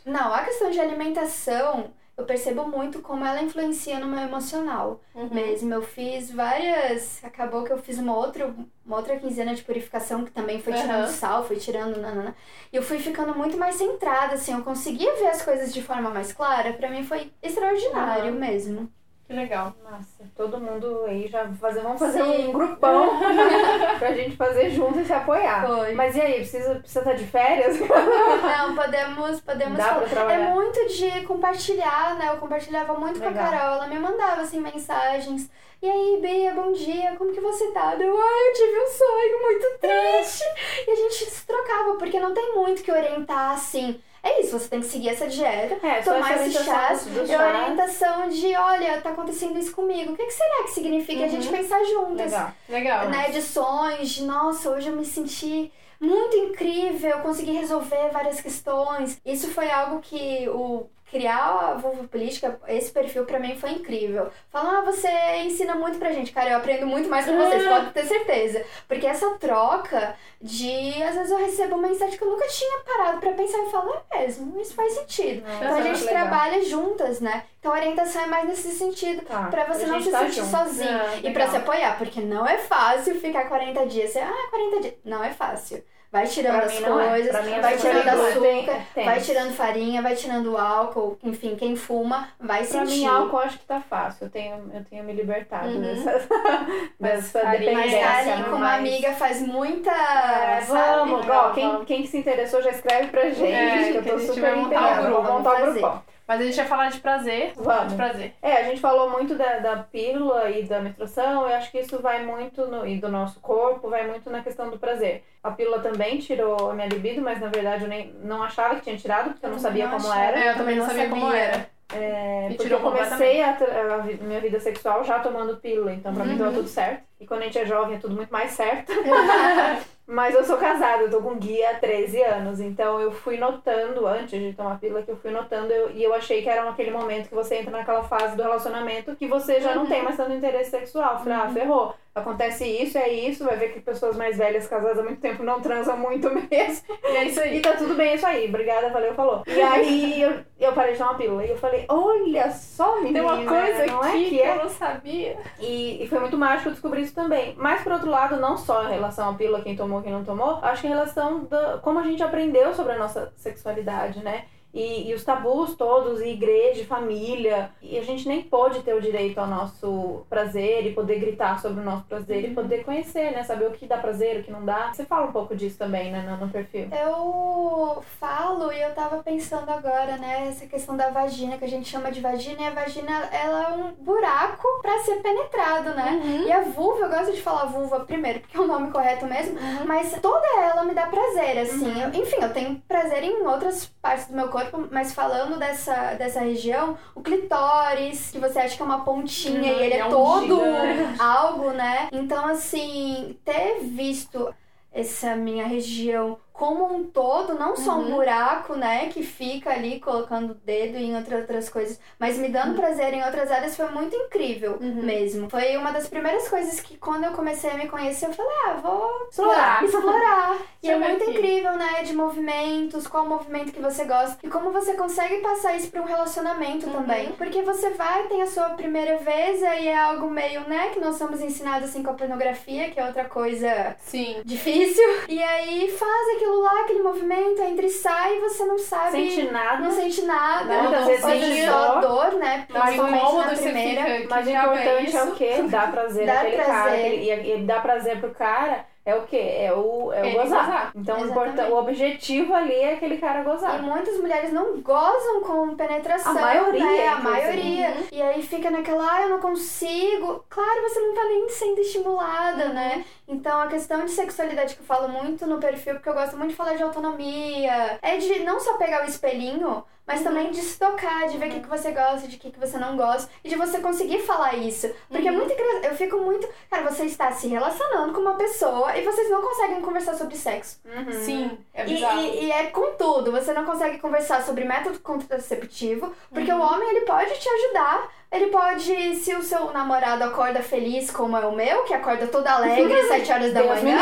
não, a questão de alimentação, eu percebo muito como ela influencia no meu emocional
Uhum.
mesmo. Eu fiz várias. Acabou que eu fiz uma outra, uma outra quinzena de purificação que também foi tirando
Aham.
sal, foi tirando. Nanana. E eu fui ficando muito mais centrada, assim. Eu conseguia ver as coisas de forma mais clara. Pra mim foi extraordinário
Aham.
mesmo.
Que legal.
Massa. Todo mundo aí já fazer, vamos fazer
Sim.
um grupão pra gente fazer junto e se apoiar.
Foi.
Mas e aí, precisa, precisa estar de férias?
Não, podemos, podemos
Dá pra
falar. É muito de compartilhar, né? Eu compartilhava muito com a
Legal.
Carol. Ela me mandava, assim, mensagens. E aí, Bia, bom dia, como que você tá? Eu, ai, eu tive um sonho muito triste. E a gente se trocava, porque não tem muito que orientar, assim. É isso, você tem que seguir essa dieta,
É,
tomar
essa
esses
orientação
chás.
dos- dos
E a orientação de, olha, tá acontecendo isso comigo. O que, que será que significa a gente pensar juntas?
Legal.
Legal.
né, de sonhos, de nossa, hoje eu me senti muito incrível, eu consegui resolver várias questões. Isso foi algo que o criar a vulva política, esse perfil pra mim foi incrível. Falam, ah, você ensina muito pra gente. Cara, eu aprendo muito mais com vocês, pode ter certeza. Porque essa troca de, às vezes eu recebo uma mensagem que eu nunca tinha parado pra pensar e falo, é mesmo, isso faz sentido.
Nossa,
Então a
muito
gente
legal.
trabalha juntas, né? Então a orientação é mais nesse sentido.
Tá,
Pra você não se
tá
sentir
junto.
sozinho.
Ah,
e pra
legal.
se apoiar, porque não é fácil ficar 40 dias. Você, ah, 40 dias. Não é fácil. Vai tirando
Pra
as
é.
coisas,
Pra é
vai tirando açúcar,
Tem- tem.
vai tirando farinha, vai tirando álcool. Enfim, quem fuma vai
Pra
sentir.
mim, álcool acho que tá fácil. Eu tenho, eu tenho me libertado
Uhum.
dessa, dessa
Mas
dependência.
tá ali com uma
mas-
amiga faz muita.
É,
sabe?
vamos,
Legal,
ó, quem, quem se interessou já escreve pra gente,
É,
que eu tô super inteirada. Vamos montar o grupão.
Mas a gente vai falar de prazer.
Vamos.
De prazer.
É, a gente falou muito da, da pílula e da menstruação, eu acho que isso vai muito, no, e do nosso corpo, vai muito na questão do prazer. A pílula também tirou a minha libido, mas na verdade eu nem, não achava que tinha tirado, porque eu não sabia
Não
como era.
É, eu também não sabia como era.
É,
E
porque eu comecei a, a minha vida sexual já tomando pílula, então pra mim tava tudo certo. E quando a gente é jovem é tudo muito mais certo. Mas eu sou casada, eu tô com guia há 13 anos, então eu fui notando, antes de tomar pílula, que eu fui notando, eu- e eu achei que era aquele momento que você entra naquela fase do relacionamento que você já não tem mais tanto interesse sexual. Falei, ah, ferrou. Acontece isso, é isso, vai ver que pessoas mais velhas casadas há muito tempo não transam muito mesmo.
E é isso
E
aí.
tá tudo bem, é isso aí. Obrigada, valeu, falou. E aí eu, eu parei de tomar pílula. E eu falei, olha só, menina.
Tem uma coisa
não
aqui
é
que
que é?
eu não sabia.
E, e foi muito mágico eu descobrir isso também. Mas, por outro lado, não só em relação à pílula, quem tomou, quem não tomou, acho que em relação da como a gente aprendeu sobre a nossa sexualidade, né? E, e os tabus todos, e igreja, e família. E a gente nem pôde ter o direito ao nosso prazer e poder gritar sobre o nosso prazer e poder conhecer, né? Saber o que dá prazer, o que não dá. Você fala um pouco disso também, né, no, no perfil.
Eu falo e eu tava pensando agora, né, essa questão da vagina, que a gente chama de vagina, e a vagina, ela é um buraco pra ser penetrado, né? E a vulva, eu gosto de falar vulva primeiro, porque é o nome correto mesmo, mas toda ela me dá prazer, assim. Eu- enfim, eu tenho prazer em outras partes do meu corpo, mas falando dessa, dessa região, o clitóris, que você acha que é uma pontinha
Uhum,
e ele é,
é um
todo
gigante.
algo, né? Então, assim, ter visto essa minha região como um todo, não só um
Uhum.
buraco, né, que fica ali colocando o dedo em outras outras coisas, mas me
Uhum.
dando prazer em outras áreas foi muito incrível mesmo. Foi uma das primeiras coisas que quando eu comecei a me conhecer, eu falei, ah, vou
Explorar.
explorar. e é muito
aqui.
incrível, né, de movimentos, qual movimento que você gosta e como você consegue passar isso para um relacionamento
Uhum.
também. Porque você vai, tem a sua primeira vez e é algo meio, né, que nós somos ensinados assim com a pornografia, que é outra coisa
Sim.
difícil. E aí faz aquilo lá, aquele movimento, entra e sai e você não sabe.
Sente nada.
Não sente nada.
Né?
Ou
vezes
às
sente
vezes
dor.
só dor, né?
Não,
Principalmente
incômodo
na primeira.
fica.
Mas o
que diabo é
importante é, o
isso?
quê? Dar prazer cara.
prazer.
aquele- E, e dar prazer pro cara é o quê? É o, é o gozar.
gozar.
Então o,
Exatamente.
o objetivo ali é aquele cara
E
gozar.
muitas mulheres não gozam com penetração.
A maioria,
né? A maioria. E aí fica naquela, ah, eu não consigo. Claro, você não tá nem sendo estimulada, né? Então a questão de sexualidade que eu falo muito no perfil, porque eu gosto muito de falar de autonomia, é de não só pegar o espelhinho, mas também de se tocar, de ver o que, que você gosta, de o que, que você não gosta, e de você conseguir falar isso. Porque é muito engraçado. Eu fico muito. Cara, você está se relacionando com uma pessoa e vocês não conseguem conversar sobre sexo.
Sim, é
E,
bizarro.
e- e é com tudo. Você não consegue conversar sobre método contraceptivo, porque o homem ele pode te ajudar. Ele pode, se o seu namorado acorda feliz, como é o meu, que acorda todo alegre às 7 horas da
Deus
manhã.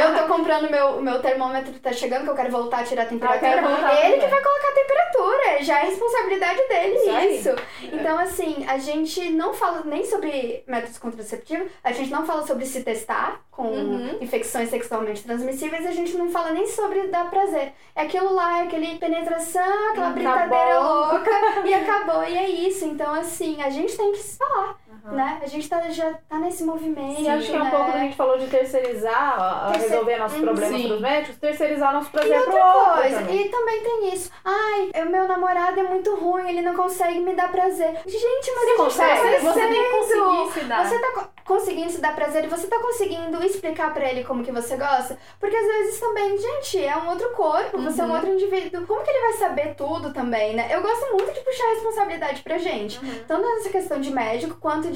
Eu tô comprando meu, meu termômetro, tá chegando, que eu quero voltar a tirar a temperatura.
quero voltar
ele que vai colocar a temperatura, já é responsabilidade dele
Isso.
Então, assim, a gente não fala nem sobre métodos contraceptivos, a gente não fala sobre se testar com
Uhum.
infecções sexualmente transmissíveis, a gente não fala nem sobre dar prazer. É aquilo lá, é aquele penetração, aquela brincadeira
Acabou.
louca e acabou. E é isso. Então, assim, a gente tem que falar, né? A gente tá, já tá nesse movimento.
E acho que é um
né?
pouco que a gente falou de terceirizar,
Terceir-
resolver nossos
Uhum.
problemas
Sim.
pros médicos, terceirizar nosso
E
prazer pro
outra
outro
coisa,
também.
e também tem isso. Ai, o meu namorado é muito ruim, ele não consegue me dar prazer. Gente, mas a gente
consegue?
tá.
Você tem que conseguir se dar.
Você tá co- conseguindo se dar prazer e você tá conseguindo explicar pra ele como que você gosta? Porque às vezes também, gente, é um outro corpo, você é
Uhum.
um outro indivíduo. Como que ele vai saber tudo também, né? Eu gosto muito de puxar a responsabilidade pra gente.
Uhum.
Tanto nessa questão de médico, quanto de,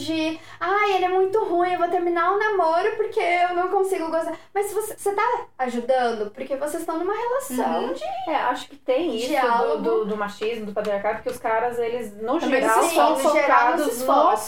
ai, ele é muito ruim, eu vou terminar o namoro porque eu não consigo gostar. Mas você, você tá ajudando, porque vocês estão numa relação
Uhum.
de
É, acho que tem isso do, do, do machismo, do patriarcado, porque os caras, eles, no
Também
geral,
sim,
são focados no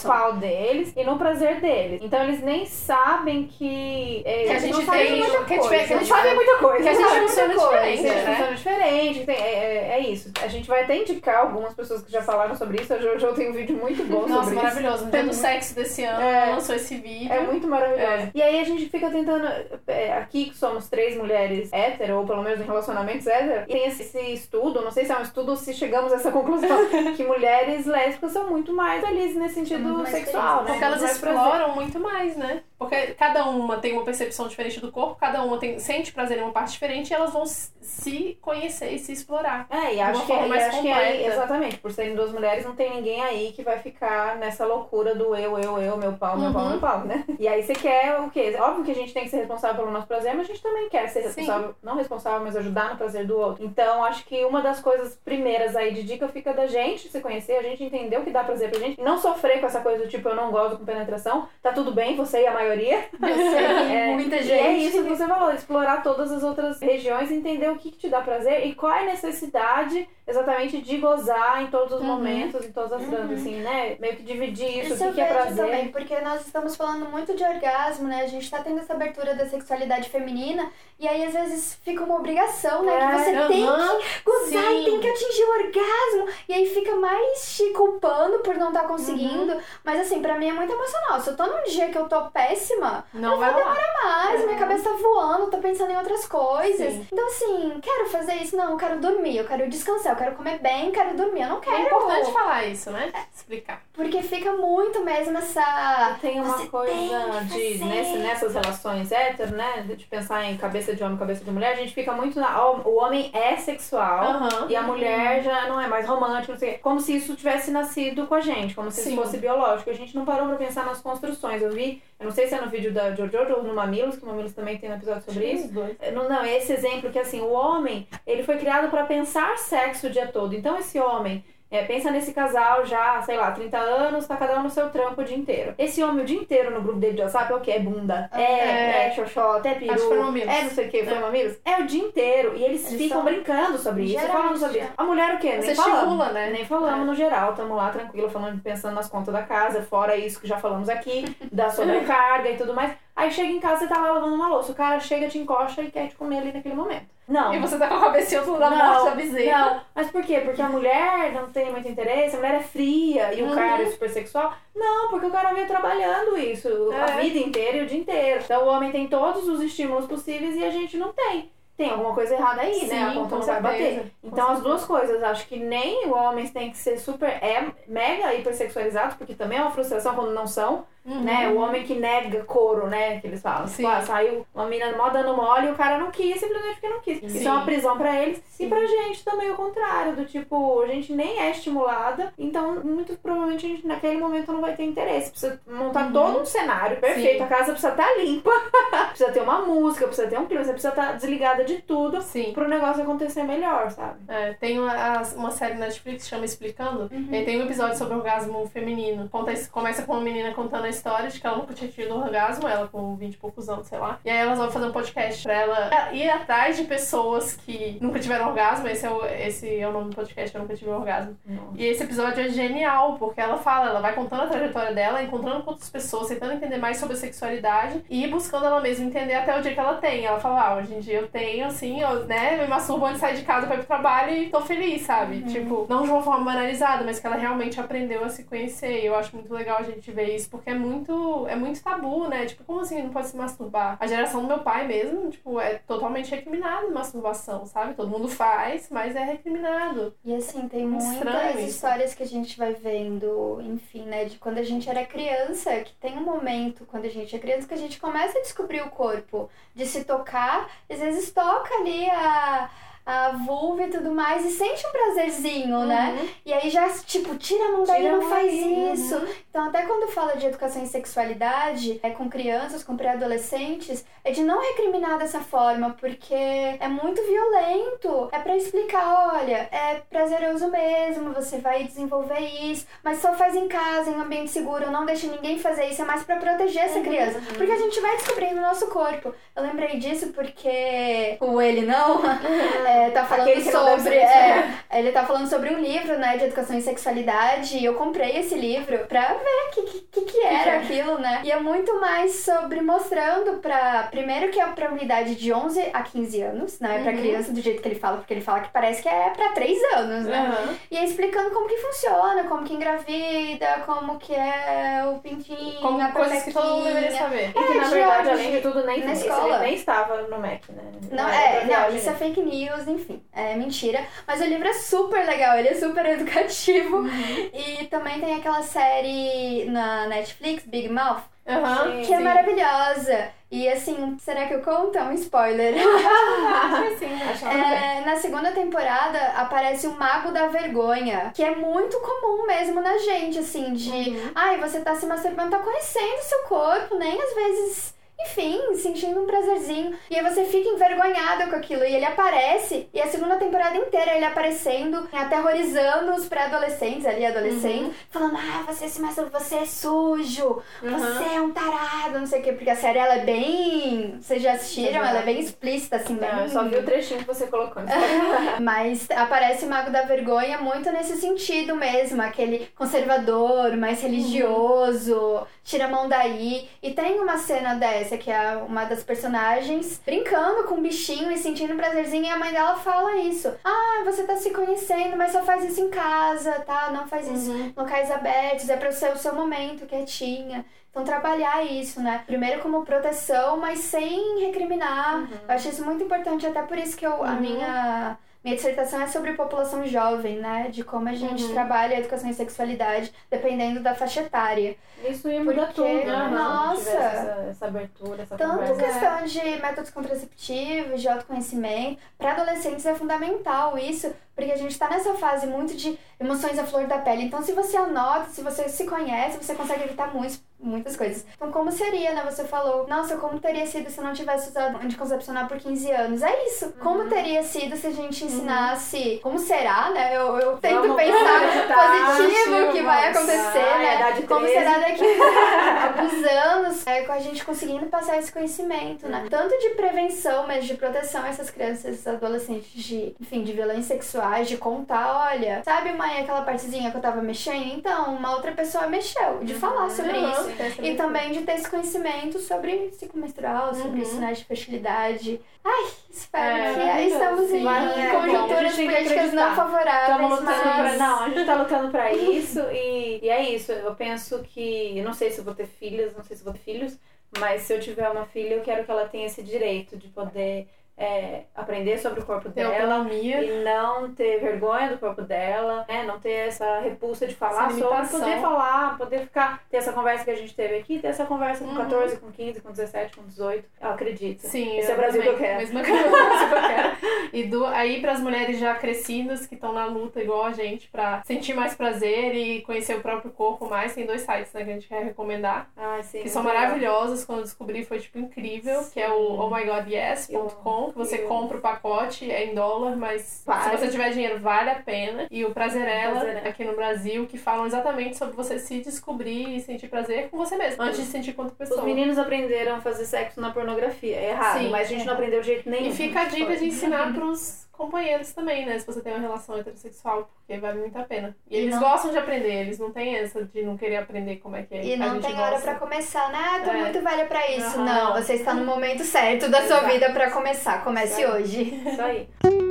pau deles e no prazer deles. Então eles nem sabem que. é,
Que a gente
não
tem-
muita
que é
coisa.
diferente,
Não
que
sabem muita coisa.
que a gente
sabem
funciona
muita coisa,
diferente,
que a gente
né?
funciona diferente. tem- é, é, isso. A gente vai até indicar algumas pessoas que já falaram sobre isso. Hoje eu tenho um vídeo muito bom
Nossa,
sobre isso.
maravilhoso. No dia do sexo desse ano,
É.
lançou esse vídeo.
É muito maravilhoso.
É.
E aí a gente fica tentando. é, aqui que somos três mulheres hétero, ou pelo menos em relacionamentos hétero, e tem esse, esse estudo, não sei se é um estudo se chegamos a essa conclusão, que mulheres lésbicas são muito mais felizes nesse sentido sexual, né?
Porque elas
mais prazer.
exploram muito mais, né? Porque cada uma tem uma percepção diferente do corpo, cada uma tem, sente prazer em uma parte diferente e elas vão se conhecer e se explorar.
É, e acho, que, e acho que aí, exatamente, por serem duas mulheres, não tem ninguém aí que vai ficar nessa loucura do eu, eu, eu, meu pau, meu uhum. pau, meu pau, né? E aí você quer o quê? Óbvio que a gente tem que ser responsável pelo nosso prazer, mas a gente também quer ser responsável, Sim. não responsável, mas ajudar no prazer do outro. Então, acho que uma das coisas primeiras aí de dica fica da gente se conhecer, a gente entender o que dá prazer pra gente, não sofrer com essa coisa do tipo, eu não gosto com penetração, tá tudo bem, você e a maioria.
Eu sei, é, muita gente. E
é isso que você falou, explorar todas as outras regiões, entender o que, que te dá prazer e qual é a necessidade exatamente de gozar em todos os uhum. momentos, em todas as uhum. assim, né? Meio que dividir isso, isso o que, é prazer.
também, porque nós estamos falando muito de orgasmo, né? A gente tá tendo essa abertura da sexualidade feminina e aí às vezes fica uma obrigação, né? É, que você uhum. tem que gozar Sim. e tem que atingir o orgasmo e aí fica mais te culpando por não estar tá conseguindo. Uhum. Mas assim, pra mim é muito emocional. Se eu tô num dia que eu tô péssima, não vai demorar mais, minha uhum. cabeça tá voando, tô pensando em outras coisas. Sim. Então assim, quero fazer isso? Não, eu quero dormir, eu quero descansar eu quero comer bem, quero dormir, eu não quero. É
importante falar isso, né? Explicar.
Porque fica muito mesmo essa.
Tem uma Você coisa tem de. Nesse, nessas relações hétero, né? De pensar em cabeça de homem, cabeça de mulher, a gente fica muito na. O homem é sexual uhum. e a mulher já não é mais romântica, não sei. Como se isso tivesse nascido com a gente, como se Sim. isso fosse biológico. A gente não parou pra pensar nas construções. Eu vi, eu não sei se é no vídeo da Jojo ou no Mamilos, que o Mamilos também tem um episódio sobre isso. Não, não, esse exemplo que assim, o homem, ele foi criado para pensar sexo o dia todo. Então esse homem é, pensa nesse casal já, sei lá, 30 anos, tá cada um no seu trampo o dia inteiro. Esse homem o dia inteiro no grupo dele de WhatsApp é o quê? É bunda. É, é, é xoxota, é peru. Que. É não sei o quê, foi é. mamilos. É o dia inteiro. E eles, eles ficam brincando sobre isso, falando sobre isso. A mulher o quê?
Você Nem falamos. né?
Nem falamos é. no geral. Tamo lá tranquilo, falando, pensando nas contas da casa, fora isso que já falamos aqui, da sobrecarga e tudo mais. Aí chega em casa, você tá lá lavando uma louça. O cara chega, te encosta e quer te comer ali naquele momento.
Não. E você tá com a cabecinha toda da morte da bezerra.
Não. Mas por quê? Porque a mulher não tem muito interesse, a mulher é fria e uhum. o cara é super sexual. Não, porque o cara veio trabalhando isso é. a vida inteira e o dia inteiro. Então o homem tem todos os estímulos possíveis e a gente não tem tem alguma coisa errada aí, Sim, né? A conta não vai bater. Então, as duas coisas. Acho que nem o homens tem que ser super, é, mega hipersexualizados, porque também é uma frustração quando não são. Uhum. Né? O homem que nega couro, né? Que eles falam. Tipo, ah, saiu uma menina mó dando mole e o cara não quis, simplesmente porque não quis. Sim. Isso é uma prisão pra eles. Sim. E pra gente também o contrário, do tipo, a gente nem é estimulada, então muito provavelmente a gente naquele momento não vai ter interesse. Precisa montar uhum. todo um cenário perfeito, Sim. a casa precisa estar tá limpa, precisa ter uma música, precisa ter um clima, você precisa estar tá desligada de tudo Sim. pro negócio acontecer melhor, sabe?
É, tem uma, uma série na Netflix que chama Explicando, uhum. tem um episódio sobre orgasmo feminino. Conta, começa com uma menina contando a história de que ela nunca tinha tido orgasmo, ela com 20 e poucos anos, sei lá. E aí elas vão fazer um podcast pra ela ir atrás de pessoas que nunca tiveram orgasmo. Esse é o, esse é o nome do podcast, Eu Nunca Tive Orgasmo. Nossa. E esse episódio é genial, porque ela fala, ela vai contando a trajetória dela, encontrando com outras pessoas, tentando entender mais sobre a sexualidade e buscando ela mesma entender até o dia que ela tem. Ela fala, ah, hoje em dia eu tenho, assim, eu, né, me masturbo antes de sair de casa pra ir pro trabalho e tô feliz, sabe? Uhum. Tipo, não de uma forma banalizada, mas que ela realmente aprendeu a se conhecer. E eu acho muito legal a gente ver isso, porque é muito é muito tabu, né? Tipo, como assim não pode se masturbar? A geração do meu pai mesmo, tipo, é totalmente recriminado masturbação, sabe? Todo mundo faz, mas é recriminado.
E assim, tem muitas histórias que a gente vai vendo, enfim, né? De quando a gente era criança, que tem um momento quando a gente é criança que a gente começa a descobrir o corpo, de se tocar, às vezes toca ali a a vulva e tudo mais, e sente um prazerzinho, né? uhum. né? E aí já, tipo, tira a mão daí, não faz aí. isso. Uhum. Então, até quando fala de educação em sexualidade, é com crianças, com pré-adolescentes, é de não recriminar dessa forma, porque é muito violento. É para explicar, olha, é prazeroso mesmo, você vai desenvolver isso, mas só faz em casa, em um ambiente seguro, não deixa ninguém fazer isso, é mais para proteger essa uhum. criança. Porque a gente vai descobrindo o nosso corpo. Eu lembrei disso porque o ele não é, tá falando sobre. É, ele tá falando sobre um livro, né, de educação em sexualidade, e eu comprei esse livro pra ver o que, que, que, era aquilo, né? E é muito mais sobre mostrando pra. Primeiro que é pra unidade de 11 a 15 anos, né? Pra uhum. criança, do jeito que ele fala, porque ele fala que parece que é pra 3 anos, né? Uhum. E aí explicando como que funciona, como que engravida, como que é o pintinho,
como a coisas que todo mundo deveria saber.
É, e que na verdade, além de tudo, nem, na escola. nem estava no Mac, né?
Não, é, não, isso é fake news, enfim, é mentira. Mas o livro é super legal, ele é super educativo. Uhum. E também tem aquela série na Netflix, Big Mouth,
Aham.
que é
Sim.
maravilhosa. E assim, será que eu conto? É um spoiler.
Acho que sim.
É, na segunda temporada aparece o Mago da Vergonha, que é muito comum mesmo na gente, assim, de
Uhum.
ai, você tá se masturbando, tá conhecendo seu corpo, nem às vezes. Enfim, sentindo um prazerzinho. E aí você fica envergonhada com aquilo. E ele aparece, e a segunda temporada inteira ele aparecendo, aterrorizando os pré-adolescentes ali, adolescentes, falando: Ah, você se masturba, você é sujo, você é um tarado, não sei o quê. Porque a série ela é bem. Vocês já assistiram? Ela é bem explícita, assim, bem.
Não, eu só vi o trechinho que você colocou. no
Mas aparece o Mago da Vergonha muito nesse sentido mesmo, aquele conservador, mais religioso, tira a mão daí. E tem uma cena dessa, que é uma das personagens brincando com um bichinho e sentindo um prazerzinho, e a mãe dela fala isso. Ah, você tá se conhecendo, mas só faz isso em casa, tá? Não faz isso em locais abertos, é pra ser o seu momento, quietinha. Então, trabalhar isso, né? Primeiro como proteção, mas sem recriminar. Eu acho isso muito importante, até por isso que eu, a minha, minha dissertação é sobre população jovem, né? De como a gente trabalha a educação e sexualidade, dependendo da faixa etária.
Isso ia mudar
Porque,
tudo, né?
nossa.
Essa, essa abertura, essa
Tanto
conversa.
questão de métodos contraceptivos, de autoconhecimento, para adolescentes é fundamental isso, porque a gente tá nessa fase muito de emoções à flor da pele. Então, se você anota, se você se conhece, você consegue evitar muitos, muitas coisas. Então, como seria, né? Você falou, nossa, como teria sido se eu não tivesse usado anticoncepcional por 15 anos? É isso. Como teria sido se a gente ensinasse. Como será, né? Eu, eu tento
Vamos
pensar positivo o que vai acontecer, né? Como
13.
será daqui a alguns anos é, com a gente conseguindo passar esse conhecimento, né? Tanto de prevenção, mas de proteção a essas crianças, esses adolescentes de, enfim, de violências sexuais, de contar, olha, sabe, mãe, aquela partezinha que eu tava mexendo? Então, uma outra pessoa mexeu, de falar sobre
Uhum.
isso.
Essa
E também de ter esse conhecimento sobre ciclo menstrual, sobre sinais de fertilidade. Ai, espero
É,
que
maravilhoso.
estamos em,
Sim,
vai,
em
é,
conjunturas políticas não favoráveis,
Estamos lutando
mas...
pra. Não, a gente tá lutando pra isso e, e é isso. Eu penso que. Eu não sei se eu vou ter filhas, não sei se eu vou ter filhos, mas se eu tiver uma filha, eu quero que ela tenha esse direito de poder é, aprender sobre o corpo
Tem
dela.
autonomia.
E não ter vergonha do corpo dela, né? Não ter essa repulsa de falar sobre, poder falar, poder ficar, ter essa conversa que a gente teve aqui, ter essa conversa com
Uhum.
14, com 15, com 17, com 18. Eu acredito.
Sim,
Esse é o Brasil
também.
que eu quero.
Mesma coisa, o Brasil que eu quero. E do, aí para as mulheres já crescidas que estão na luta igual a gente pra sentir mais prazer e conhecer o próprio corpo mais, tem dois sites né, que a gente quer recomendar,
Ai, sim,
que são
legal.
maravilhosos. Quando eu descobri foi tipo incrível, que é o ohmygodyes.com, que você
Eu-
compra o pacote, é em dólar, mas
Vale.
se você tiver dinheiro vale a pena. E o Prazerela,
Prazerela.
aqui no Brasil, que falam exatamente sobre você se descobrir e sentir prazer com você mesmo, antes de sentir com outra pessoa.
Os meninos aprenderam a fazer sexo na pornografia. É errado,
Sim,
mas a gente
é.
não aprendeu de jeito nenhum.
E fica a dica de ensinar pros companheiros também, né? Se você tem uma relação heterossexual, porque vale muito a pena. E,
E
eles
não-
gostam de aprender, eles não têm essa de não querer aprender como é que é.
E não tem hora
gosta.
pra começar, né? Ah, tô
É.
muito velha pra isso.
Aham.
Não, você está no momento certo da sua
Exato.
vida pra começar. Comece
aí.
hoje.
Isso aí.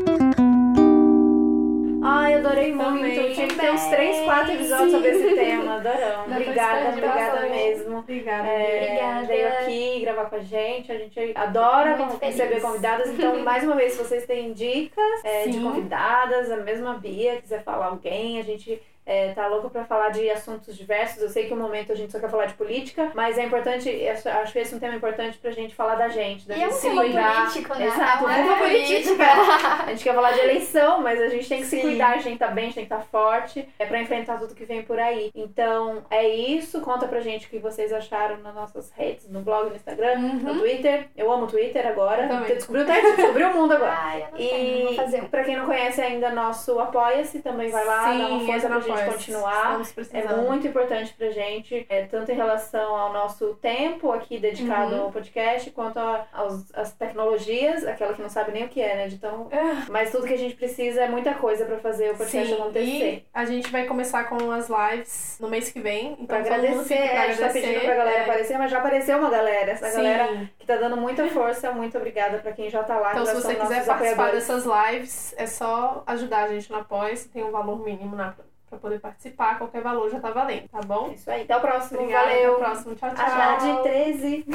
Ai, adorei muito.
Também.
Tinha que ter uns 3, 4 episódios sobre esse tema. Adoramos. Obrigada, obrigada mesmo.
Obrigada.
É,
Obrigada.
Veio aqui gravar com a gente. A gente adora
Muito
receber
feliz.
convidadas. Então, mais uma vez, se vocês têm dicas é, de convidadas, a mesma Bia, quiser falar alguém, a gente é, tá louco pra falar de assuntos diversos. Eu sei que no momento a gente só quer falar de política, mas é importante, eu acho que esse é um tema importante pra gente falar da gente, da
E
gente
é um
se cuidar.
político, né?
Exato,
É uma política.
A gente quer falar de eleição, mas a gente tem que se
Sim.
cuidar, a gente estar bem, a gente tem que estar forte, é pra enfrentar tudo que vem por aí. Então, é isso. Conta pra gente o que vocês acharam nas nossas redes, no blog, no Instagram, no Twitter. Eu amo o Twitter agora.
Também.
Descobriu o Twitter, descobriu o mundo agora.
Ai,
E
um.
pra quem não conhece ainda, nosso Apoia-se também vai lá, dá uma força pra
no
gente continuar. É muito importante pra gente, é, tanto em relação ao nosso tempo aqui dedicado
Uhum.
ao podcast, quanto às tecnologias, aquela que não sabe nem o que é, né? De tão...
É.
Mas tudo que a gente precisa é muita coisa pra fazer o podcast
Sim,
acontecer.
e a gente vai começar com as lives no mês que vem. Então,
Pra agradecer,
fica pra
a gente tá
agradecer.
pedindo pra galera
é.
aparecer, mas já apareceu uma galera. Essa
Sim.
galera que tá dando muita força, muito obrigada pra quem já tá lá.
Então, se você quiser participar dessas lives, é só ajudar a gente no apoia tem um valor mínimo na, pra poder participar. Qualquer valor já tá valendo, tá bom?
É isso aí. Até o próximo.
Obrigada,
Valeu.
Até o próximo. Tchau, tchau.
A Jade 13.